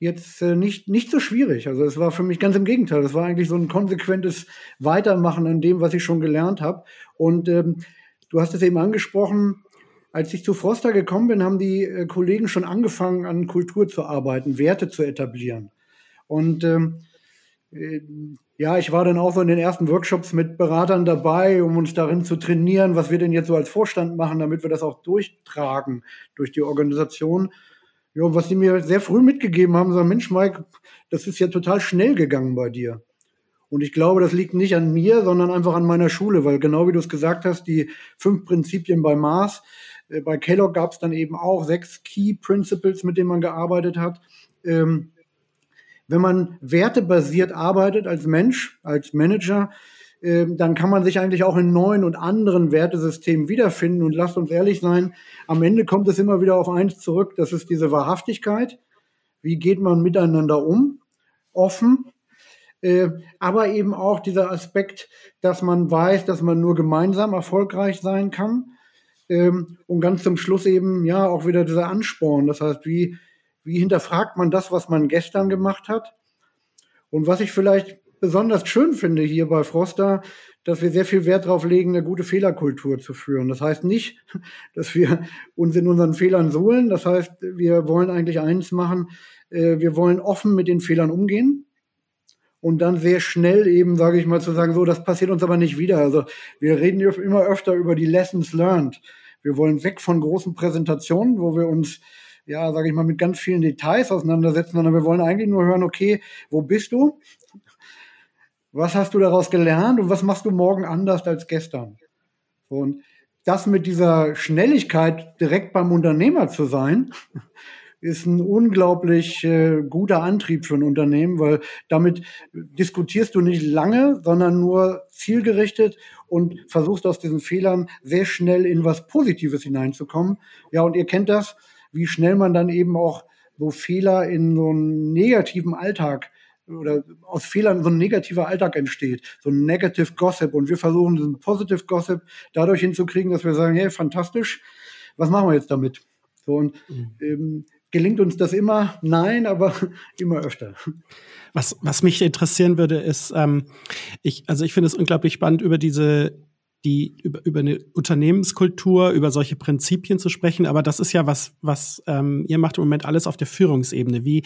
jetzt äh, nicht, nicht so schwierig. Also es war für mich ganz im Gegenteil. Es war eigentlich so ein konsequentes Weitermachen an dem, was ich schon gelernt habe. Und ähm, du hast es eben angesprochen, als ich zu Froster gekommen bin, haben die äh, Kollegen schon angefangen, an Kultur zu arbeiten, Werte zu etablieren. Und ähm, äh, ja, ich war dann auch so in den ersten Workshops mit Beratern dabei, um uns darin zu trainieren, was wir denn jetzt so als Vorstand machen, damit wir das auch durchtragen durch die Organisation. Ja, was sie mir sehr früh mitgegeben haben, sagen, Mensch, Mike, das ist ja total schnell gegangen bei dir. Und ich glaube, das liegt nicht an mir, sondern einfach an meiner Schule, weil genau wie du es gesagt hast, die fünf Prinzipien bei Mars, äh, bei Kellogg gab es dann eben auch sechs Key Principles, mit denen man gearbeitet hat. Ähm, wenn man wertebasiert arbeitet als Mensch, als Manager, ähm, dann kann man sich eigentlich auch in neuen und anderen Wertesystemen wiederfinden. Und lasst uns ehrlich sein, am Ende kommt es immer wieder auf eins zurück, das ist diese Wahrhaftigkeit. Wie geht man miteinander um? Offen. Äh, aber eben auch dieser Aspekt, dass man weiß, dass man nur gemeinsam erfolgreich sein kann. Ähm, und ganz zum Schluss eben, ja, auch wieder dieser Ansporn. Das heißt, wie, wie hinterfragt man das, was man gestern gemacht hat? Und was ich vielleicht besonders schön finde hier bei Froster, dass wir sehr viel Wert darauf legen, eine gute Fehlerkultur zu führen. Das heißt nicht, <laughs> dass wir uns in unseren Fehlern suhlen. Das heißt, wir wollen eigentlich eins machen. Äh, wir wollen offen mit den Fehlern umgehen und dann sehr schnell eben, sage ich mal, zu sagen, so, das passiert uns aber nicht wieder. Also wir reden immer öfter über die Lessons learned. Wir wollen weg von großen Präsentationen, wo wir uns, ja, sage ich mal, mit ganz vielen Details auseinandersetzen, sondern wir wollen eigentlich nur hören, okay, wo bist du? Was hast du daraus gelernt und was machst du morgen anders als gestern? Und das mit dieser Schnelligkeit direkt beim Unternehmer zu sein, ist ein unglaublich äh, guter Antrieb für ein Unternehmen, weil damit diskutierst du nicht lange, sondern nur zielgerichtet und versuchst aus diesen Fehlern sehr schnell in was Positives hineinzukommen. Ja, und ihr kennt das, wie schnell man dann eben auch so Fehler in so einen negativen Alltag oder aus Fehlern so ein negativer Alltag entsteht, so ein Negative Gossip. Und wir versuchen diesen Positive Gossip dadurch hinzukriegen, dass wir sagen, hey, fantastisch, was machen wir jetzt damit? So und mhm. ähm, gelingt uns das immer? Nein, aber <laughs> immer öfter. Was, was mich interessieren würde, ist, ähm, ich, also ich finde es unglaublich spannend, über diese die über, über eine Unternehmenskultur, über solche Prinzipien zu sprechen. Aber das ist ja was, was ähm, ihr macht im Moment alles auf der Führungsebene. Wie,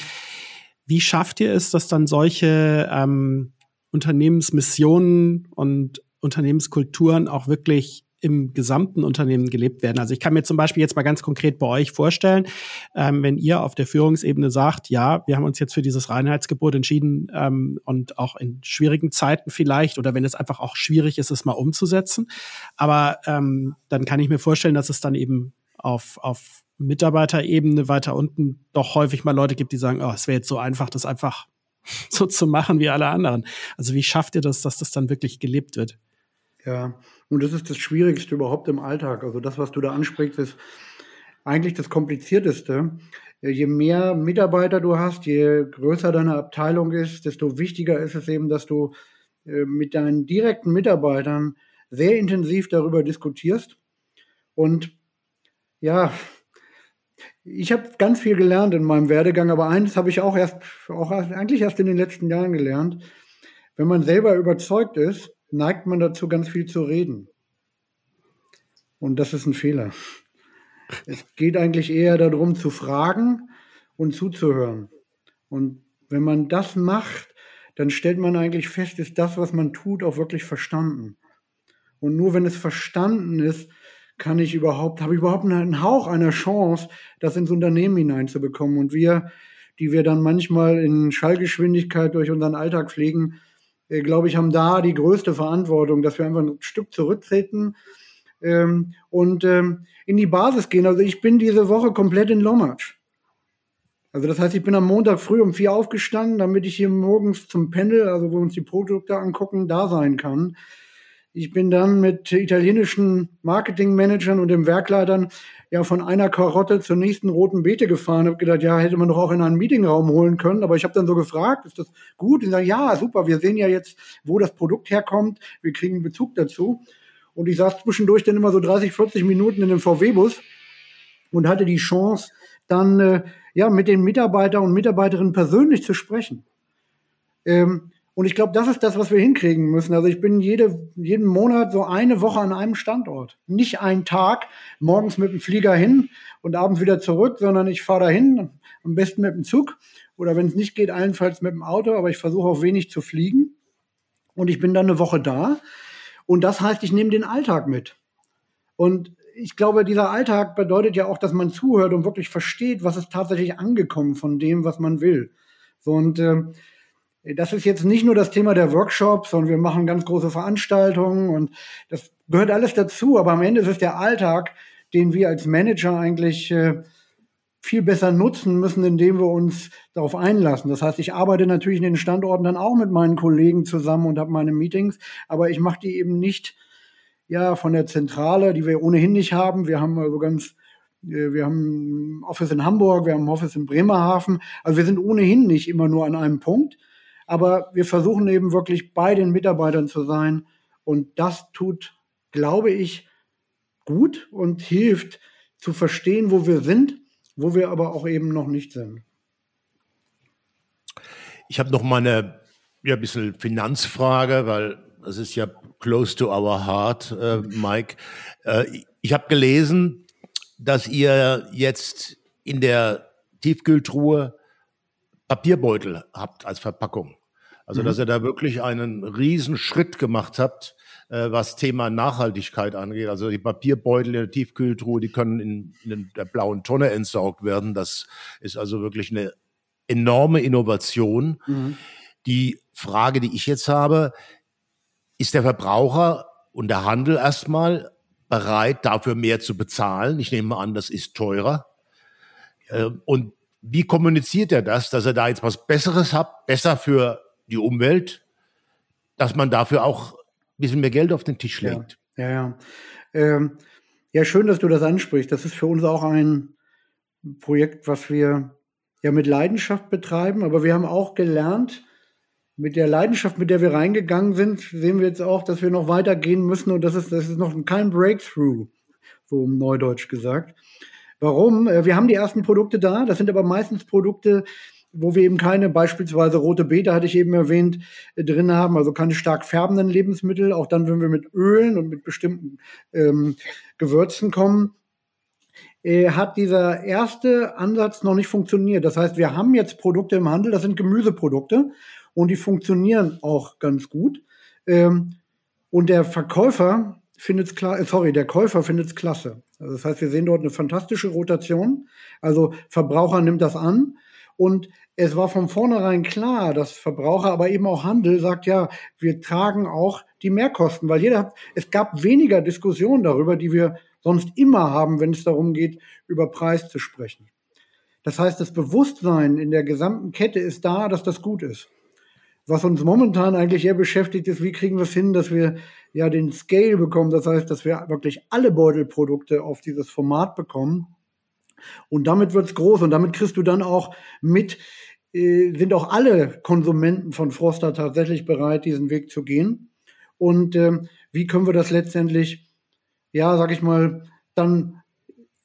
wie schafft ihr es, dass dann solche ähm, Unternehmensmissionen und Unternehmenskulturen auch wirklich im gesamten Unternehmen gelebt werden. Also ich kann mir zum Beispiel jetzt mal ganz konkret bei euch vorstellen, ähm, wenn ihr auf der Führungsebene sagt, ja, wir haben uns jetzt für dieses Reinheitsgebot entschieden ähm, und auch in schwierigen Zeiten vielleicht oder wenn es einfach auch schwierig ist, es mal umzusetzen. Aber ähm, dann kann ich mir vorstellen, dass es dann eben auf, auf Mitarbeiterebene weiter unten doch häufig mal Leute gibt, die sagen, oh, es wäre jetzt so einfach, das einfach <laughs> so zu machen wie alle anderen. Also wie schafft ihr das, dass das dann wirklich gelebt wird? Ja, und das ist das Schwierigste überhaupt im Alltag. Also das, was du da ansprichst, ist eigentlich das Komplizierteste. Je mehr Mitarbeiter du hast, je größer deine Abteilung ist, desto wichtiger ist es eben, dass du äh, mit deinen direkten Mitarbeitern sehr intensiv darüber diskutierst. Und ja, ich habe ganz viel gelernt in meinem Werdegang, aber eines habe ich auch erst, auch eigentlich erst in den letzten Jahren gelernt. Wenn man selber überzeugt ist, neigt man dazu, ganz viel zu reden. Und das ist ein Fehler. Es geht eigentlich eher darum, zu fragen und zuzuhören. Und wenn man das macht, dann stellt man eigentlich fest, ist das, was man tut, auch wirklich verstanden. Und nur wenn es verstanden ist, kann ich überhaupt, habe ich überhaupt einen Hauch einer Chance, das ins Unternehmen hineinzubekommen. Und wir, die wir dann manchmal in Schallgeschwindigkeit durch unseren Alltag pflegen, glaube ich, haben da die größte Verantwortung, dass wir einfach ein Stück zurücktreten ähm, und ähm, in die Basis gehen. Also ich bin diese Woche komplett in Lommatsch. Also das heißt, ich bin am Montag früh um vier aufgestanden, damit ich hier morgens zum Pendel, also wo wir uns die Produkte angucken, da sein kann. Ich bin dann mit italienischen Marketingmanagern und dem Werkleitern ja von einer Karotte zur nächsten roten Beete gefahren. Habe gedacht, ja, hätte man doch auch in einen Meetingraum holen können. Aber ich habe dann so gefragt, ist das gut? Die sagen, ja, super, wir sehen ja jetzt, wo das Produkt herkommt. Wir kriegen Bezug dazu. Und ich saß zwischendurch dann immer so 30, 40 Minuten in dem VW-Bus und hatte die Chance, dann äh, ja mit den Mitarbeitern und Mitarbeiterinnen persönlich zu sprechen. Ähm, und ich glaube, das ist das, was wir hinkriegen müssen. Also ich bin jede, jeden Monat so eine Woche an einem Standort. Nicht einen Tag, morgens mit dem Flieger hin und abends wieder zurück, sondern ich fahre dahin, am besten mit dem Zug oder wenn es nicht geht, allenfalls mit dem Auto, aber ich versuche auch wenig zu fliegen. Und ich bin dann eine Woche da. Und das heißt, ich nehme den Alltag mit. Und ich glaube, dieser Alltag bedeutet ja auch, dass man zuhört und wirklich versteht, was ist tatsächlich angekommen von dem, was man will. So, und äh, das ist jetzt nicht nur das Thema der Workshops, sondern wir machen ganz große Veranstaltungen und das gehört alles dazu. Aber am Ende ist es der Alltag, den wir als Manager eigentlich äh, viel besser nutzen müssen, indem wir uns darauf einlassen. Das heißt, ich arbeite natürlich in den Standorten dann auch mit meinen Kollegen zusammen und habe meine Meetings, aber ich mache die eben nicht ja von der Zentrale, die wir ohnehin nicht haben. Wir haben also ganz äh, wir haben ein Office in Hamburg, wir haben ein Office in Bremerhaven. Also wir sind ohnehin nicht immer nur an einem Punkt, aber wir versuchen eben wirklich bei den Mitarbeitern zu sein. Und das tut, glaube ich, gut und hilft zu verstehen, wo wir sind, wo wir aber auch eben noch nicht sind. Ich habe noch mal eine ja, bisschen Finanzfrage, weil das ist ja close to our heart, äh, Mike. Äh, ich habe gelesen, dass ihr jetzt in der Tiefkühltruhe Papierbeutel habt als Verpackung. Also, mhm. dass ihr da wirklich einen riesen Schritt gemacht habt, äh, was Thema Nachhaltigkeit angeht. Also die Papierbeutel in der Tiefkühltruhe, die können in, in der blauen Tonne entsorgt werden. Das ist also wirklich eine enorme Innovation. Mhm. Die Frage, die ich jetzt habe, ist der Verbraucher und der Handel erstmal bereit, dafür mehr zu bezahlen? Ich nehme an, das ist teurer. Ja. Ähm, und wie kommuniziert er das, dass er da jetzt was Besseres hat, besser für die Umwelt, dass man dafür auch ein bisschen mehr Geld auf den Tisch legt. Ja, ja. Ja, ähm, ja schön, dass du das ansprichst. Das ist für uns auch ein Projekt, was wir ja mit Leidenschaft betreiben, aber wir haben auch gelernt, mit der Leidenschaft, mit der wir reingegangen sind, sehen wir jetzt auch, dass wir noch weitergehen müssen und das ist, das ist noch kein Breakthrough, so im Neudeutsch gesagt. Warum? Äh, wir haben die ersten Produkte da, das sind aber meistens Produkte, wo wir eben keine, beispielsweise rote Beete hatte ich eben erwähnt, äh, drin haben, also keine stark färbenden Lebensmittel, auch dann, wenn wir mit Ölen und mit bestimmten ähm, Gewürzen kommen, äh, hat dieser erste Ansatz noch nicht funktioniert. Das heißt, wir haben jetzt Produkte im Handel, das sind Gemüseprodukte und die funktionieren auch ganz gut. Ähm, und der Verkäufer findet es klar, äh, sorry, der Käufer findet es klasse. Also das heißt, wir sehen dort eine fantastische Rotation. Also Verbraucher nimmt das an und es war von vornherein klar, dass Verbraucher, aber eben auch Handel sagt, ja, wir tragen auch die Mehrkosten, weil jeder hat, es gab weniger Diskussionen darüber, die wir sonst immer haben, wenn es darum geht, über Preis zu sprechen. Das heißt, das Bewusstsein in der gesamten Kette ist da, dass das gut ist. Was uns momentan eigentlich eher beschäftigt, ist, wie kriegen wir es hin, dass wir ja den Scale bekommen. Das heißt, dass wir wirklich alle Beutelprodukte auf dieses Format bekommen und damit wird's groß und damit kriegst du dann auch mit, äh, sind auch alle Konsumenten von Froster tatsächlich bereit, diesen Weg zu gehen. Und ähm, wie können wir das letztendlich, ja, sag ich mal, dann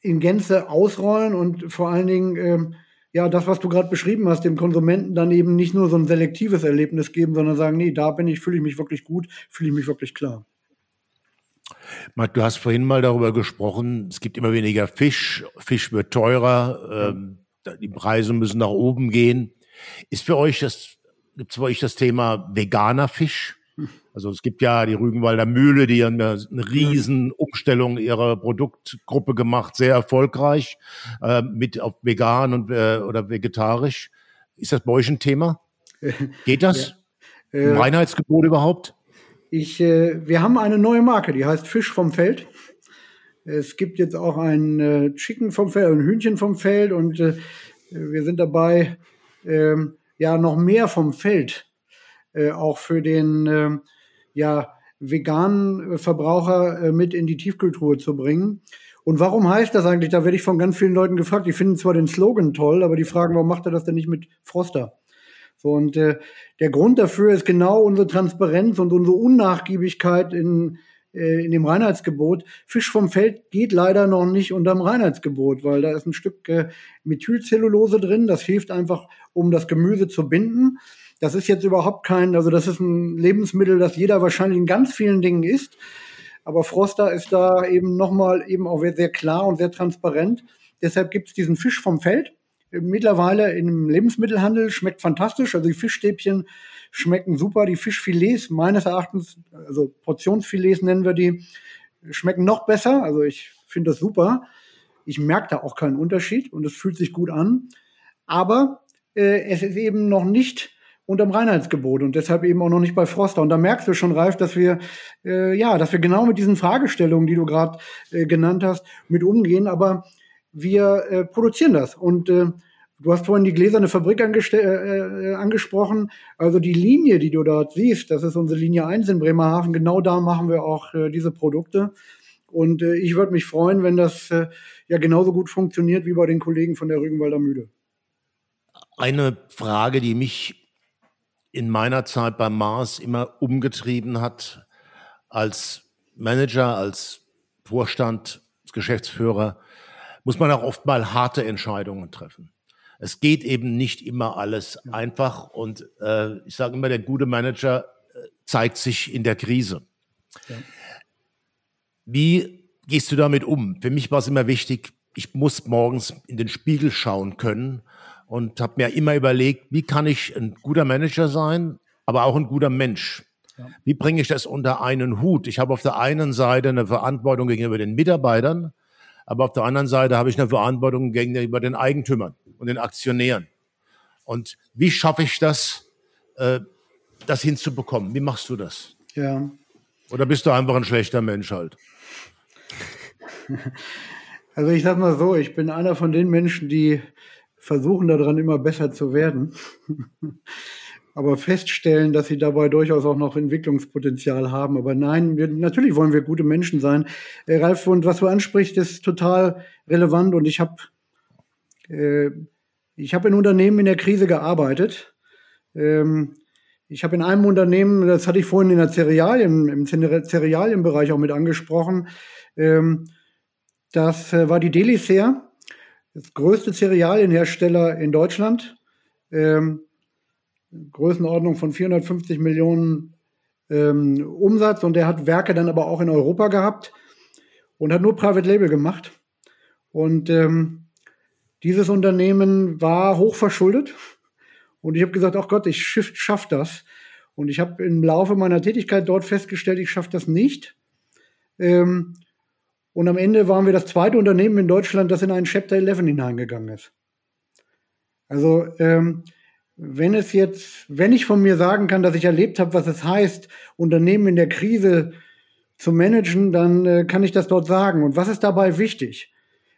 in Gänze ausrollen und vor allen Dingen, ähm, ja, das, was du gerade beschrieben hast, dem Konsumenten dann eben nicht nur so ein selektives Erlebnis geben, sondern sagen, nee, da bin ich, fühle ich mich wirklich gut, fühle ich mich wirklich klar. Marc, du hast vorhin mal darüber gesprochen, es gibt immer weniger Fisch, Fisch wird teurer, ähm, die Preise müssen nach oben gehen. Ist für euch das, gibt es für euch das Thema veganer Fisch? Also es gibt ja die Rügenwalder Mühle, die haben eine, eine riesen Umstellung ihrer Produktgruppe gemacht, sehr erfolgreich, äh, mit auf vegan und äh, oder vegetarisch. Ist das bei euch ein Thema? <laughs> Geht das? Ja. Äh, Reinheitsgebot überhaupt? Ich, äh, wir haben eine neue Marke, die heißt Fisch vom Feld. Es gibt jetzt auch ein äh, Chicken vom Feld, ein Hühnchen vom Feld und äh, wir sind dabei, ähm, ja, noch mehr vom Feld äh, auch für den äh, ja, veganen Verbraucher äh, mit in die Tiefkultur zu bringen. Und warum heißt das eigentlich? Da werde ich von ganz vielen Leuten gefragt. Die finden zwar den Slogan toll, aber die fragen, warum macht er das denn nicht mit Froster? So, und äh, der Grund dafür ist genau unsere Transparenz und unsere Unnachgiebigkeit in, äh, in dem Reinheitsgebot. Fisch vom Feld geht leider noch nicht unterm Reinheitsgebot, weil da ist ein Stück äh, Methylcellulose drin. Das hilft einfach, um das Gemüse zu binden. Das ist jetzt überhaupt kein, also das ist ein Lebensmittel, das jeder wahrscheinlich in ganz vielen Dingen isst. Aber Froster ist da eben nochmal eben auch sehr klar und sehr transparent. Deshalb gibt es diesen Fisch vom Feld. Mittlerweile im Lebensmittelhandel schmeckt fantastisch. Also die Fischstäbchen schmecken super. Die Fischfilets meines Erachtens, also Portionsfilets nennen wir die, schmecken noch besser. Also ich finde das super. Ich merke da auch keinen Unterschied und es fühlt sich gut an. Aber äh, es ist eben noch nicht unterm Reinheitsgebot und deshalb eben auch noch nicht bei Froster. Und da merkst du schon, Ralf, dass wir äh, ja, dass wir genau mit diesen Fragestellungen, die du gerade äh, genannt hast, mit umgehen. Aber wir äh, produzieren das. Und äh, du hast vorhin die gläserne Fabrik äh, äh, angesprochen. Also die Linie, die du dort siehst, das ist unsere Linie 1 in Bremerhaven. Genau da machen wir auch äh, diese Produkte. Und äh, ich würde mich freuen, wenn das ja genauso gut funktioniert wie bei den Kollegen von der Rügenwalder Mühle. Eine Frage, die mich in meiner Zeit beim Mars immer umgetrieben hat, als Manager, als Vorstand, als Geschäftsführer, muss man auch oft mal harte Entscheidungen treffen. Es geht eben nicht immer alles einfach und äh, ich sage immer, der gute Manager äh, zeigt sich in der Krise. Ja. Wie gehst du damit um? Für mich war es immer wichtig, ich muss morgens in den Spiegel schauen können und habe mir immer überlegt, wie kann ich ein guter Manager sein, aber auch ein guter Mensch. Ja. Wie bringe ich das unter einen Hut? Ich habe auf der einen Seite eine Verantwortung gegenüber den Mitarbeitern, aber auf der anderen Seite habe ich eine Verantwortung gegenüber den Eigentümern und den Aktionären. Und wie schaffe ich das, äh, das hinzubekommen? Wie machst du das? Ja. Oder bist du einfach ein schlechter Mensch halt? <laughs> Also ich sag mal so, ich bin einer von den Menschen, die versuchen daran immer besser zu werden <laughs> aber feststellen, dass sie dabei durchaus auch noch Entwicklungspotenzial haben. Aber nein, wir, natürlich wollen wir gute Menschen sein. Äh, Ralf, und was du ansprichst, ist total relevant. Und ich habe äh, ich habe in Unternehmen in der Krise gearbeitet. Ähm, ich habe in einem Unternehmen, das hatte ich vorhin in der Cerealien, im Cerealienbereich auch mit angesprochen, ähm, das äh, war die Delicer, das größte Cerealienhersteller in Deutschland. Ähm, Größenordnung von 450 Millionen ähm, Umsatz und der hat Werke dann aber auch in Europa gehabt und hat nur Private Label gemacht. Und ähm, dieses Unternehmen war hochverschuldet und ich habe gesagt, ach Gott, ich schaff, das. Und ich habe im Laufe meiner Tätigkeit dort festgestellt, ich schaffe das nicht. Ähm, und am Ende waren wir das zweite Unternehmen in Deutschland, das in einen Chapter 11 hineingegangen ist. Also ähm, wenn es jetzt, wenn ich von mir sagen kann, dass ich erlebt habe, was es heißt, Unternehmen in der Krise zu managen, dann äh, kann ich das dort sagen. Und was ist dabei wichtig?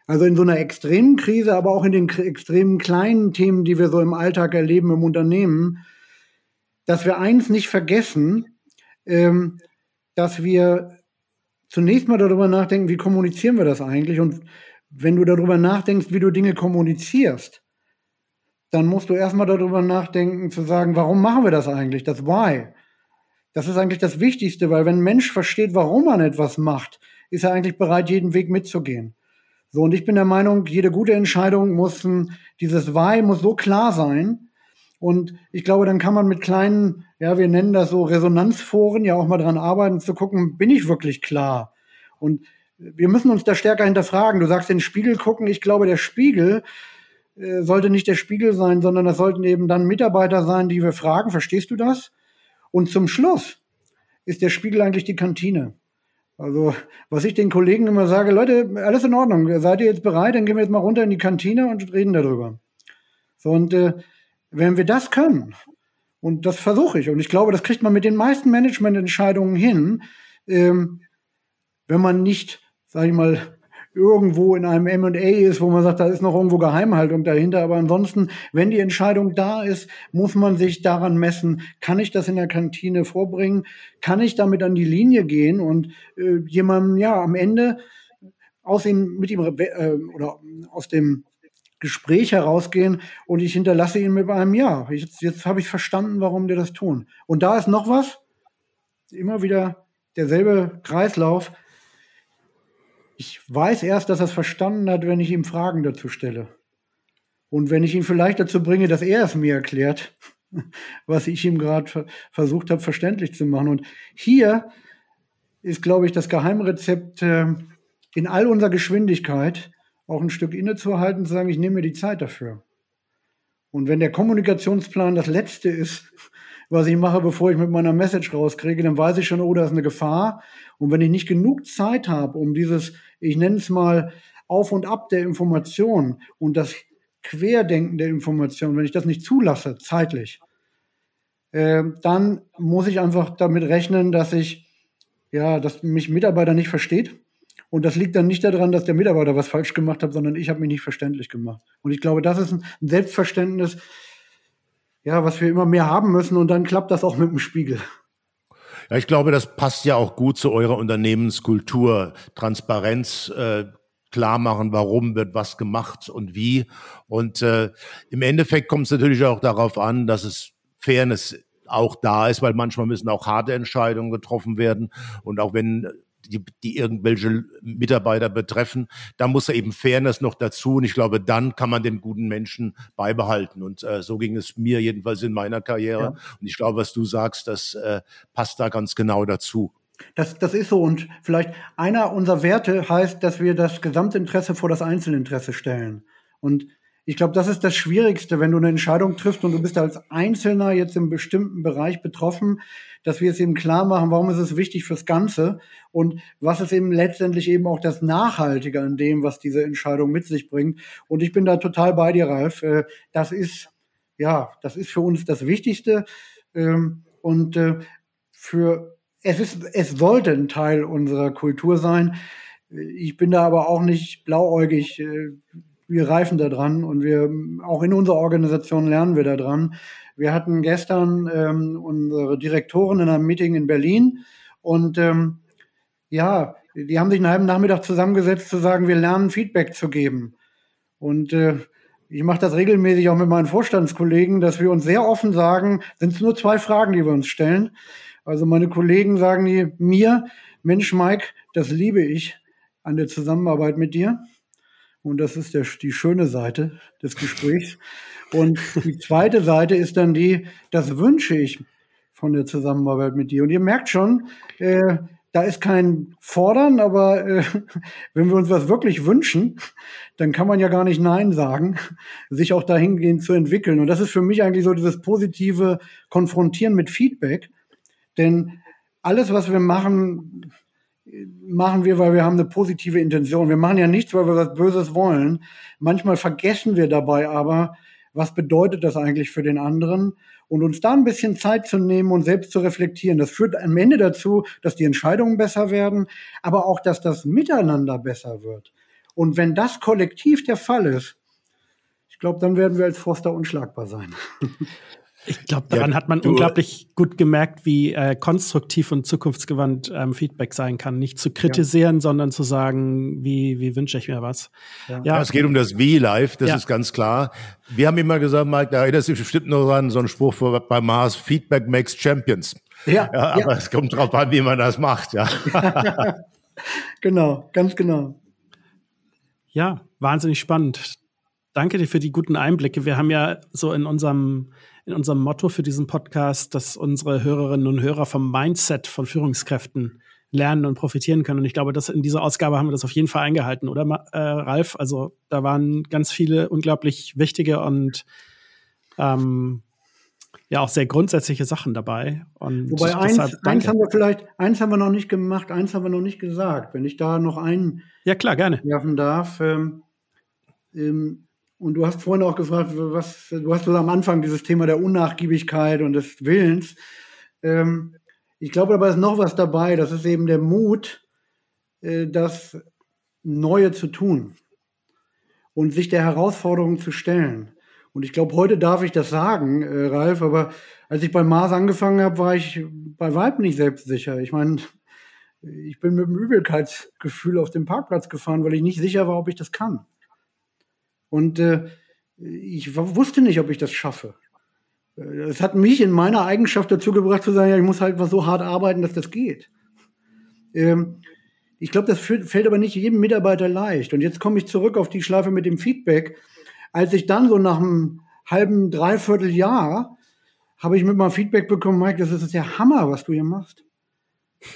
Also in so einer extremen Krise, aber auch in den extremen kleinen Themen, die wir so im Alltag erleben im Unternehmen, dass wir eins nicht vergessen, ähm, dass wir zunächst mal darüber nachdenken, wie kommunizieren wir das eigentlich? Und wenn du darüber nachdenkst, wie du Dinge kommunizierst, dann musst du erstmal darüber nachdenken, zu sagen, warum machen wir das eigentlich? Das Why. Das ist eigentlich das Wichtigste, weil wenn ein Mensch versteht, warum man etwas macht, ist er eigentlich bereit, jeden Weg mitzugehen. So, und ich bin der Meinung, jede gute Entscheidung muss, dieses Why muss so klar sein. Und ich glaube, dann kann man mit kleinen, ja, wir nennen das so Resonanzforen, ja auch mal dran arbeiten, zu gucken, bin ich wirklich klar? Und wir müssen uns da stärker hinterfragen. Du sagst den Spiegel gucken. Ich glaube, der Spiegel äh, sollte nicht der Spiegel sein, sondern das sollten eben dann Mitarbeiter sein, die wir fragen, verstehst du das? Und zum Schluss ist der Spiegel eigentlich die Kantine. Also, was ich den Kollegen immer sage, Leute, alles in Ordnung, seid ihr jetzt bereit, dann gehen wir jetzt mal runter in die Kantine und reden darüber. So, und äh, wenn wir das können, und das versuche ich, und ich glaube, das kriegt man mit den meisten Managemententscheidungen hin, ähm, wenn man nicht, sage ich mal, irgendwo in einem M&A ist, wo man sagt, da ist noch irgendwo Geheimhaltung dahinter. Aber ansonsten, wenn die Entscheidung da ist, muss man sich daran messen, kann ich das in der Kantine vorbringen? Kann ich damit an die Linie gehen und äh, jemandem, ja, am Ende aus ihm, mit ihm äh, oder aus dem Gespräch herausgehen und ich hinterlasse ihn mit einem Ja. Jetzt, jetzt habe ich verstanden, warum die das tun. Und da ist noch was, immer wieder derselbe Kreislauf. Ich weiß erst, dass er es verstanden hat, wenn ich ihm Fragen dazu stelle. Und wenn ich ihn vielleicht dazu bringe, dass er es mir erklärt, <laughs> was ich ihm gerade versucht habe, verständlich zu machen. Und hier ist, glaube ich, das Geheimrezept äh, in all unserer Geschwindigkeit auch ein Stück innezuhalten, zu sagen, ich nehme mir die Zeit dafür. Und wenn der Kommunikationsplan das Letzte ist, <laughs> was ich mache, bevor ich mit meiner Message rauskriege, dann weiß ich schon, oh, da ist eine Gefahr. Und wenn ich nicht genug Zeit habe, um dieses, ich nenne es mal, Auf und Ab der Information und das Querdenken der Information, wenn ich das nicht zulasse, zeitlich, äh, dann muss ich einfach damit rechnen, dass ich, ja, dass mich Mitarbeiter nicht versteht. Und das liegt dann nicht daran, dass der Mitarbeiter was falsch gemacht hat, sondern ich habe mich nicht verständlich gemacht. Und ich glaube, das ist ein Selbstverständnis, ja, was wir immer mehr haben müssen. Und dann klappt das auch mit dem Spiegel. Ja, ich glaube, das passt ja auch gut zu eurer Unternehmenskultur. Transparenz, äh, klar machen, warum wird was gemacht und wie. Und äh, im Endeffekt kommt es natürlich auch darauf an, dass es Fairness auch da ist, weil manchmal müssen auch harte Entscheidungen getroffen werden. Und auch wenn die, die irgendwelche Mitarbeiter betreffen, da muss eben Fairness noch dazu. Und ich glaube, dann kann man den guten Menschen beibehalten. Und äh, so ging es mir jedenfalls in meiner Karriere. Ja. Und ich glaube, was du sagst, das äh, passt da ganz genau dazu. Das, das ist so. Und vielleicht einer unserer Werte heißt, dass wir das Gesamtinteresse vor das Einzelinteresse stellen. Und ich glaube, das ist das Schwierigste, wenn du eine Entscheidung triffst und du bist als Einzelner jetzt im bestimmten Bereich betroffen, dass wir es eben klar machen, warum ist es wichtig fürs Ganze und was ist eben letztendlich eben auch das Nachhaltige an dem, was diese Entscheidung mit sich bringt. Und ich bin da total bei dir, Ralf. Äh, das ist, ja, das ist für uns das Wichtigste. Ähm, und äh, für es ist, es sollte ein Teil unserer Kultur sein. Ich bin da aber auch nicht blauäugig. Äh, wir reifen da dran und wir, auch in unserer Organisation lernen wir da dran. Wir hatten gestern ähm, unsere Direktoren in einem Meeting in Berlin und ähm, ja, die haben sich einen halben Nachmittag zusammengesetzt, zu sagen, wir lernen Feedback zu geben. Und äh, ich mache das regelmäßig auch mit meinen Vorstandskollegen, dass wir uns sehr offen sagen, sind es nur zwei Fragen, die wir uns stellen. Also meine Kollegen sagen die, mir, Mensch, Mike, das liebe ich an der Zusammenarbeit mit dir. Und das ist der, die schöne Seite des Gesprächs. Und die zweite Seite ist dann die, das wünsche ich von der Zusammenarbeit mit dir. Und ihr merkt schon, äh, da ist kein Fordern, aber äh, <laughs> wenn wir uns was wirklich wünschen, dann kann man ja gar nicht Nein sagen, sich auch dahingehend zu entwickeln. Und das ist für mich eigentlich so dieses positive Konfrontieren mit Feedback. Denn alles, was wir machen, machen wir, weil wir haben eine positive Intention. Wir machen ja nichts, weil wir was Böses wollen. Manchmal vergessen wir dabei aber, was bedeutet das eigentlich für den anderen und uns da ein bisschen Zeit zu nehmen und selbst zu reflektieren. Das führt am Ende dazu, dass die Entscheidungen besser werden, aber auch, dass das Miteinander besser wird. Und wenn das kollektiv der Fall ist, ich glaube, dann werden wir als Forster unschlagbar sein. <laughs> Ich glaube, daran ja, hat man unglaublich gut gemerkt, wie äh, konstruktiv und zukunftsgewandt ähm, Feedback sein kann. Nicht zu kritisieren, ja. sondern zu sagen, wie, wie wünsche ich mir was. Ja. ja. es geht um das Wie live, das ist ganz klar. Wir haben immer gesagt, Mike, da erinnerst du dich bestimmt noch an so einen Spruch bei Mars, Feedback makes Champions. Ja, aber es kommt drauf an, wie man das macht, ja. <laughs> genau, ganz genau. Ja, wahnsinnig spannend. Danke dir für die guten Einblicke. Wir haben ja so in unserem in unserem Motto für diesen Podcast, dass unsere Hörerinnen und Hörer vom Mindset von Führungskräften lernen und profitieren können. Und ich glaube, dass in dieser Ausgabe haben wir das auf jeden Fall eingehalten, oder äh, Ralf? Also da waren ganz viele unglaublich wichtige und ähm, ja auch sehr grundsätzliche Sachen dabei. Und Wobei eins, eins haben wir vielleicht, eins haben wir noch nicht gemacht, eins haben wir noch nicht gesagt. Wenn ich da noch einen ja klar gerne werfen darf. Ähm, ähm, und du hast vorhin auch gefragt, was, du hast am Anfang dieses Thema der Unnachgiebigkeit und des Willens. Ähm, ich glaube aber ist noch was dabei, das ist eben der Mut, äh, das Neue zu tun und sich der Herausforderung zu stellen. Und ich glaube, heute darf ich das sagen, äh, Ralf, aber als ich bei Mars angefangen habe, war ich bei Weib nicht selbstsicher. Ich meine, ich bin mit dem Übelkeitsgefühl auf den Parkplatz gefahren, weil ich nicht sicher war, ob ich das kann. Und äh, ich wusste nicht, ob ich das schaffe. Äh, es hat mich in meiner Eigenschaft dazu gebracht zu sagen, ja, ich muss halt so hart arbeiten, dass das geht. Ähm, ich glaube, das fällt aber nicht jedem Mitarbeiter leicht. Und jetzt komme ich zurück auf die Schleife mit dem Feedback. Als ich dann so nach einem halben, dreiviertel Jahr habe ich mit meinem Feedback bekommen, Mike, das ist der Hammer, was du hier machst.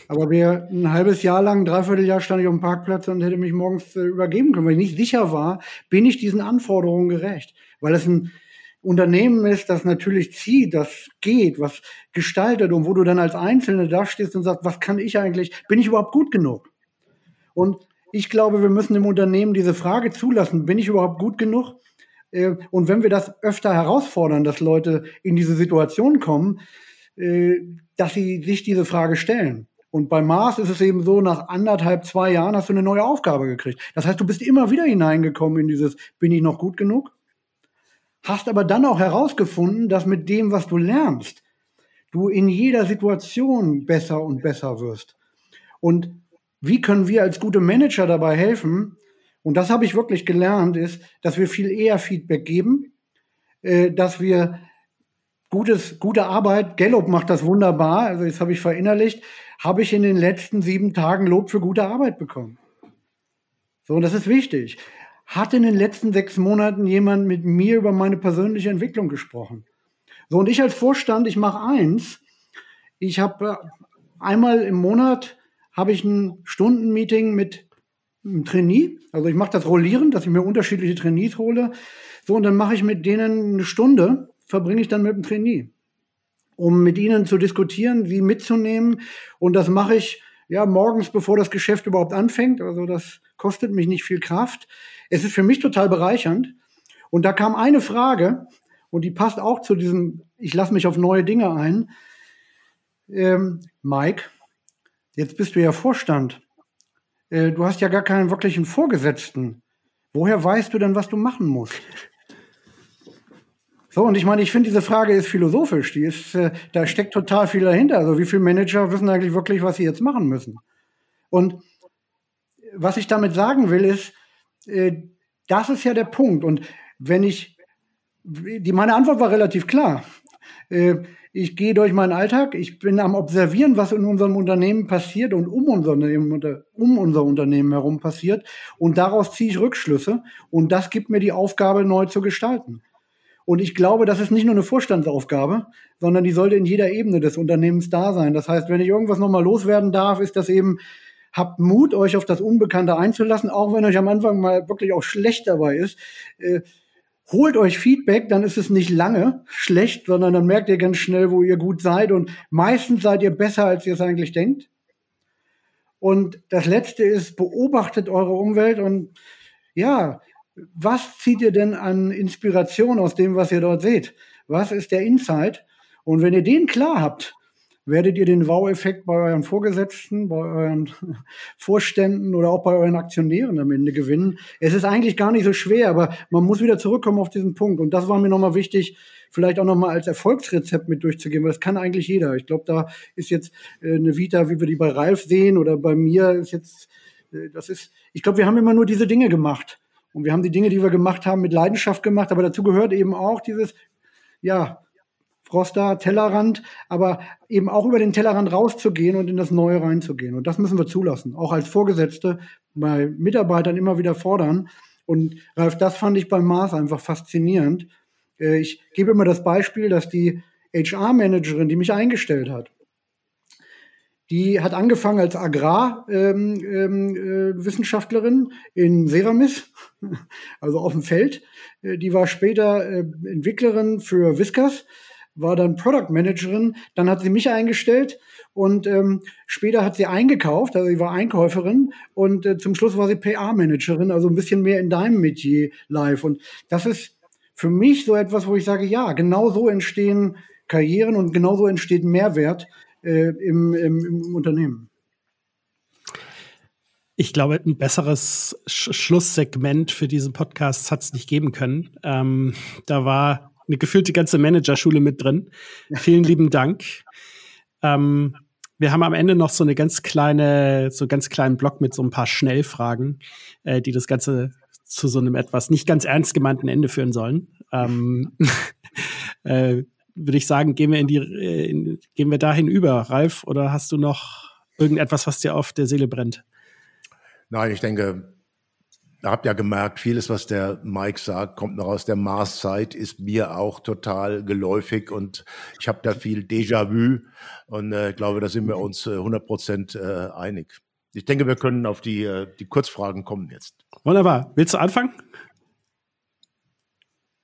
Aber wir, ein halbes Jahr lang, ein Dreivierteljahr stand ich auf dem Parkplatz und hätte mich morgens äh, übergeben können, weil ich nicht sicher war, bin ich diesen Anforderungen gerecht. Weil es ein Unternehmen ist, das natürlich zieht, das geht, was gestaltet und wo du dann als Einzelne da stehst und sagst, was kann ich eigentlich, bin ich überhaupt gut genug? Und ich glaube, wir müssen im Unternehmen diese Frage zulassen, bin ich überhaupt gut genug? Äh, und wenn wir das öfter herausfordern, dass Leute in diese Situation kommen, äh, dass sie sich diese Frage stellen. Und bei Mars ist es eben so, nach anderthalb, zwei Jahren hast du eine neue Aufgabe gekriegt. Das heißt, du bist immer wieder hineingekommen in dieses, bin ich noch gut genug? Hast aber dann auch herausgefunden, dass mit dem, was du lernst, du in jeder Situation besser und besser wirst. Und wie können wir als gute Manager dabei helfen? Und das habe ich wirklich gelernt, ist, dass wir viel eher Feedback geben, äh, dass wir gutes, gute Arbeit, Gallup macht das wunderbar, also das habe ich verinnerlicht, habe ich in den letzten sieben Tagen Lob für gute Arbeit bekommen. So, und das ist wichtig. Hat in den letzten sechs Monaten jemand mit mir über meine persönliche Entwicklung gesprochen? So, und ich als Vorstand, ich mache eins. Ich habe äh, einmal im Monat habe ich ein Stundenmeeting mit einem Trainee. Also ich mache das rollierend, dass ich mir unterschiedliche Trainees hole. So, und dann mache ich mit denen eine Stunde, verbringe ich dann mit dem Trainee um mit ihnen zu diskutieren, sie mitzunehmen. Und das mache ich ja morgens, bevor das Geschäft überhaupt anfängt. Also das kostet mich nicht viel Kraft. Es ist für mich total bereichernd. Und da kam eine Frage, und die passt auch zu diesem, ich lasse mich auf neue Dinge ein. Ähm, Mike, jetzt bist du ja Vorstand. Äh, du hast ja gar keinen wirklichen Vorgesetzten. Woher weißt du denn, was du machen musst? So, und ich meine, ich finde, diese Frage ist philosophisch. Die ist, äh, da steckt total viel dahinter. Also, wie viele Manager wissen eigentlich wirklich, was sie jetzt machen müssen? Und was ich damit sagen will, ist, äh, das ist ja der Punkt. Und wenn ich, die, meine Antwort war relativ klar. Äh, ich gehe durch meinen Alltag, ich bin am Observieren, was in unserem Unternehmen passiert und um unser Unternehmen, um unser Unternehmen herum passiert. Und daraus ziehe ich Rückschlüsse. Und das gibt mir die Aufgabe, neu zu gestalten. Und ich glaube, das ist nicht nur eine Vorstandsaufgabe, sondern die sollte in jeder Ebene des Unternehmens da sein. Das heißt, wenn ich irgendwas nochmal loswerden darf, ist das eben, habt Mut, euch auf das Unbekannte einzulassen, auch wenn euch am Anfang mal wirklich auch schlecht dabei ist. Äh, holt euch Feedback, dann ist es nicht lange schlecht, sondern dann merkt ihr ganz schnell, wo ihr gut seid. Und meistens seid ihr besser, als ihr es eigentlich denkt. Und das Letzte ist, beobachtet eure Umwelt und ja, was zieht ihr denn an Inspiration aus dem, was ihr dort seht? Was ist der Insight? Und wenn ihr den klar habt, werdet ihr den Wow-Effekt bei euren Vorgesetzten, bei euren <laughs> Vorständen oder auch bei euren Aktionären am Ende gewinnen. Es ist eigentlich gar nicht so schwer, aber man muss wieder zurückkommen auf diesen Punkt. Und das war mir nochmal wichtig, vielleicht auch nochmal als Erfolgsrezept mit durchzugehen, weil das kann eigentlich jeder. Ich glaube, da ist jetzt äh, eine Vita, wie wir die bei Ralf sehen oder bei mir ist jetzt, äh, das ist, ich glaube, wir haben immer nur diese Dinge gemacht. Und wir haben die Dinge, die wir gemacht haben, mit Leidenschaft gemacht. Aber dazu gehört eben auch dieses, ja, Froster, Tellerrand, aber eben auch über den Tellerrand rauszugehen und in das Neue reinzugehen. Und das müssen wir zulassen. Auch als Vorgesetzte bei Mitarbeitern immer wieder fordern. Und Ralf, das fand ich beim Mars einfach faszinierend. Äh, ich gebe immer das Beispiel, dass die HR-Managerin, die mich eingestellt hat, die hat angefangen als Agrarwissenschaftlerin ähm, ähm, in Seramis, <laughs> also auf dem Feld. Äh, die war später äh, Entwicklerin für Whiskers, war dann Product Managerin. Dann hat sie mich eingestellt und ähm, später hat sie eingekauft, also sie war Einkäuferin und äh, zum Schluss war sie PA-Managerin, also ein bisschen mehr in deinem Metier live. Und das ist für mich so etwas, wo ich sage, ja, genau so entstehen Karrieren und genau so entsteht Mehrwert äh, im, im, im Unternehmen. Ich glaube, ein besseres Sch Schlusssegment für diesen Podcast hat es nicht geben können. Ähm, da war eine gefühlte ganze Managerschule mit drin. <laughs> Vielen lieben Dank. Ähm, wir haben am Ende noch so eine ganz kleine, so ganz kleinen Block mit so ein paar Schnellfragen, äh, die das Ganze zu so einem etwas nicht ganz ernst gemeinten Ende führen sollen. Ähm, <laughs> äh, würde ich sagen, gehen wir in die, äh, in, gehen wir dahin über, Ralf, oder hast du noch irgendetwas, was dir auf der Seele brennt? Nein, ich denke, ihr habt ja gemerkt, vieles, was der Mike sagt, kommt noch aus der Marszeit, ist mir auch total geläufig und ich habe da viel Déjà-vu und äh, glaube, da sind wir uns äh, 100 Prozent äh, einig. Ich denke, wir können auf die, äh, die Kurzfragen kommen jetzt. Wunderbar. Willst du anfangen?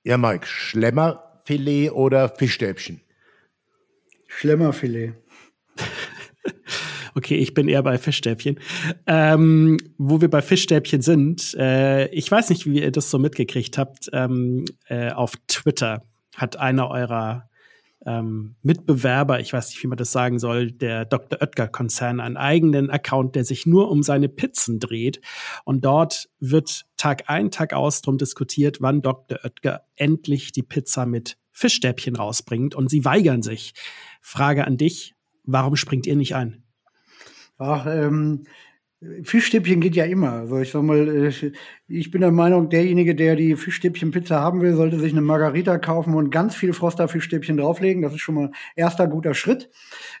Ja, Mike, Schlemmerfilet oder Fischstäbchen? Schlemmerfilet. <laughs> Okay, ich bin eher bei Fischstäbchen. Ähm, wo wir bei Fischstäbchen sind, äh, ich weiß nicht, wie ihr das so mitgekriegt habt. Ähm, äh, auf Twitter hat einer eurer ähm, Mitbewerber, ich weiß nicht, wie man das sagen soll, der Dr. Oetker-Konzern, einen eigenen Account, der sich nur um seine Pizzen dreht. Und dort wird Tag ein, Tag aus drum diskutiert, wann Dr. Oetker endlich die Pizza mit Fischstäbchen rausbringt. Und sie weigern sich. Frage an dich, warum springt ihr nicht ein? Ach, ähm, Fischstäbchen geht ja immer. Also ich sag mal, äh, ich bin der Meinung, derjenige, der die Fischstäbchen-Pizza haben will, sollte sich eine Margarita kaufen und ganz viel Froster-Fischstäbchen drauflegen. Das ist schon mal erster guter Schritt.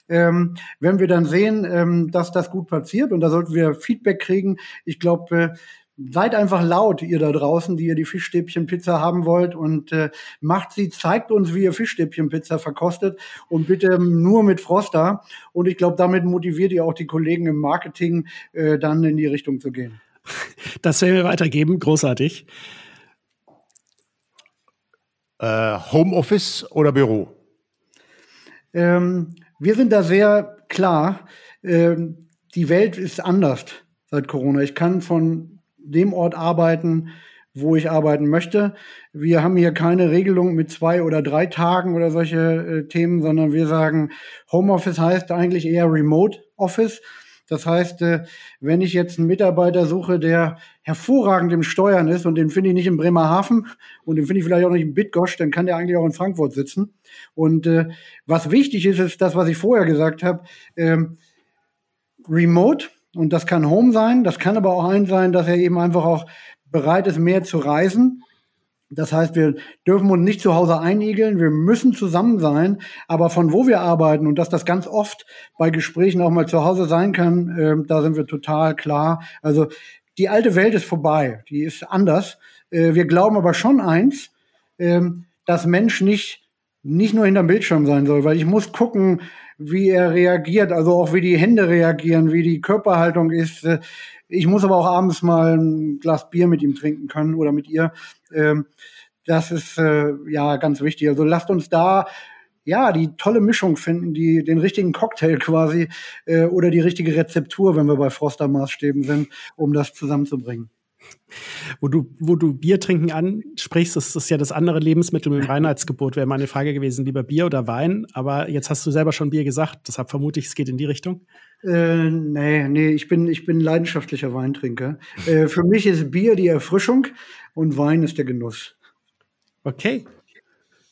Ähm, wenn wir dann sehen, ähm, dass das gut passiert und da sollten wir Feedback kriegen, ich glaube, äh, seid einfach laut, ihr da draußen, die ihr die Fischstäbchen-Pizza haben wollt und äh, macht sie, zeigt uns, wie ihr Fischstäbchen-Pizza verkostet und bitte nur mit Froster. Und ich glaube, damit motiviert ihr auch die Kollegen im Marketing, äh, dann in die Richtung zu gehen. <laughs> Das werden wir weitergeben, großartig. Äh, Homeoffice oder Büro? Ähm, wir sind da sehr klar. Ähm, die Welt ist anders seit Corona. Ich kann von dem Ort arbeiten, wo ich arbeiten möchte. Wir haben hier keine Regelung mit zwei oder drei Tagen oder solche äh, Themen, sondern wir sagen, Homeoffice heißt eigentlich eher Remote Office. Das heißt, äh, wenn ich jetzt einen Mitarbeiter suche, der hervorragend im Steuern ist und den finde ich nicht in Bremerhaven und den finde ich vielleicht auch nicht in Bitgosch, dann kann der eigentlich auch in Frankfurt sitzen. Und äh, was wichtig ist, ist das, was ich vorher gesagt habe. Ähm, Remote und das kann Home sein, das kann aber auch ein sein, dass er eben einfach auch bereit ist, mehr zu reisen. Das heißt, wir dürfen uns nicht zu Hause einigeln, wir müssen zusammen sein, aber von wo wir arbeiten und dass das ganz oft bei Gesprächen auch mal zu Hause sein kann, äh, da sind wir total klar. Also die alte Welt ist vorbei, die ist anders. Äh, wir glauben aber schon eins, äh, dass Mensch nicht, nicht nur hinterm Bildschirm sein soll, weil ich muss gucken, wie er reagiert, also auch wie die Hände reagieren, wie die Körperhaltung ist. Ich muss aber auch abends mal ein Glas Bier mit ihm trinken können oder mit ihr. Ähm, das ist äh, ja ganz wichtig. Also lasst uns da ja die tolle Mischung finden, die den richtigen Cocktail quasi äh, oder die richtige Rezeptur, wenn wir bei Froster Maßstäben sind, um das zusammenzubringen. Wo du, wo du Bier trinken ansprichst, das ist ja das andere Lebensmittel mit dem Reinheitsgebot, wäre meine Frage gewesen, lieber Bier oder Wein. Aber jetzt hast du selber schon Bier gesagt, deshalb vermute ich, es geht in die Richtung. Äh, nee, nee, ich bin, ich bin leidenschaftlicher Weintrinker. Äh, für mich ist Bier die Erfrischung und Wein ist der Genuss. Okay.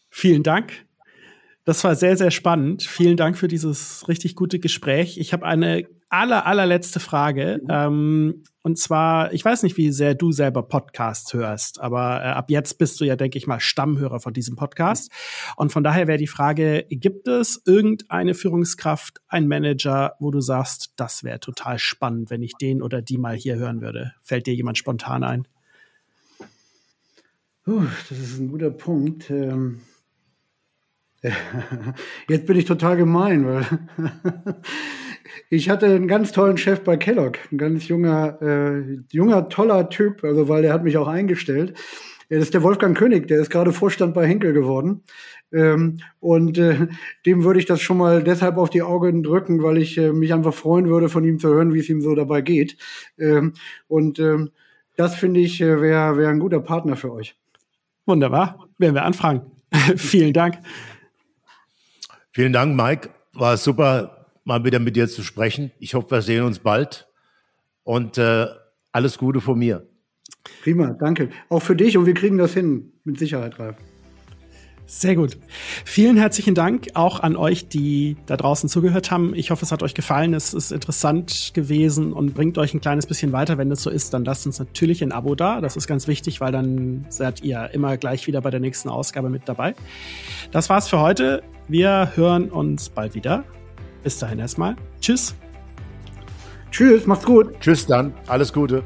Vielen Dank. Das war sehr, sehr spannend. Vielen Dank für dieses richtig gute Gespräch. Ich habe eine aller, allerletzte Frage. Mhm. Ähm, und zwar, ich weiß nicht, wie sehr du selber Podcasts hörst, aber äh, ab jetzt bist du ja, denke ich mal, Stammhörer von diesem Podcast. Und von daher wäre die Frage, gibt es irgendeine Führungskraft, ein Manager, wo du sagst, das wäre total spannend, wenn ich den oder die mal hier hören würde? Fällt dir jemand spontan ein? Uh, das ist ein guter Punkt. Ähm <laughs> Jetzt bin ich total gemein, weil <laughs> ich hatte einen ganz tollen Chef bei Kellogg, ein ganz junger, äh, junger, toller Typ, also weil der hat mich auch eingestellt. Das ist der Wolfgang König, der ist gerade Vorstand bei Henkel geworden. Ähm, und äh, dem würde ich das schon mal deshalb auf die Augen drücken, weil ich äh, mich einfach freuen würde, von ihm zu hören, wie es ihm so dabei geht. Ähm, und ähm, das finde ich äh, wäre wär ein guter Partner für euch. Wunderbar, werden wir anfragen. <laughs> Vielen Dank. Vielen Dank, Mike. War super, mal wieder mit dir zu sprechen. Ich hoffe, wir sehen uns bald. Und äh, alles Gute von mir. Prima, danke. Auch für dich und wir kriegen das hin, mit Sicherheit, Ralf. Sehr gut. Vielen herzlichen Dank auch an euch, die da draußen zugehört haben. Ich hoffe, es hat euch gefallen. Es ist interessant gewesen und bringt euch ein kleines bisschen weiter. Wenn das so ist, dann lasst uns natürlich ein Abo da. Das ist ganz wichtig, weil dann seid ihr immer gleich wieder bei der nächsten Ausgabe mit dabei. Das war's für heute. Wir hören uns bald wieder. Bis dahin erstmal. Tschüss. Tschüss, macht's gut. Tschüss dann, alles Gute.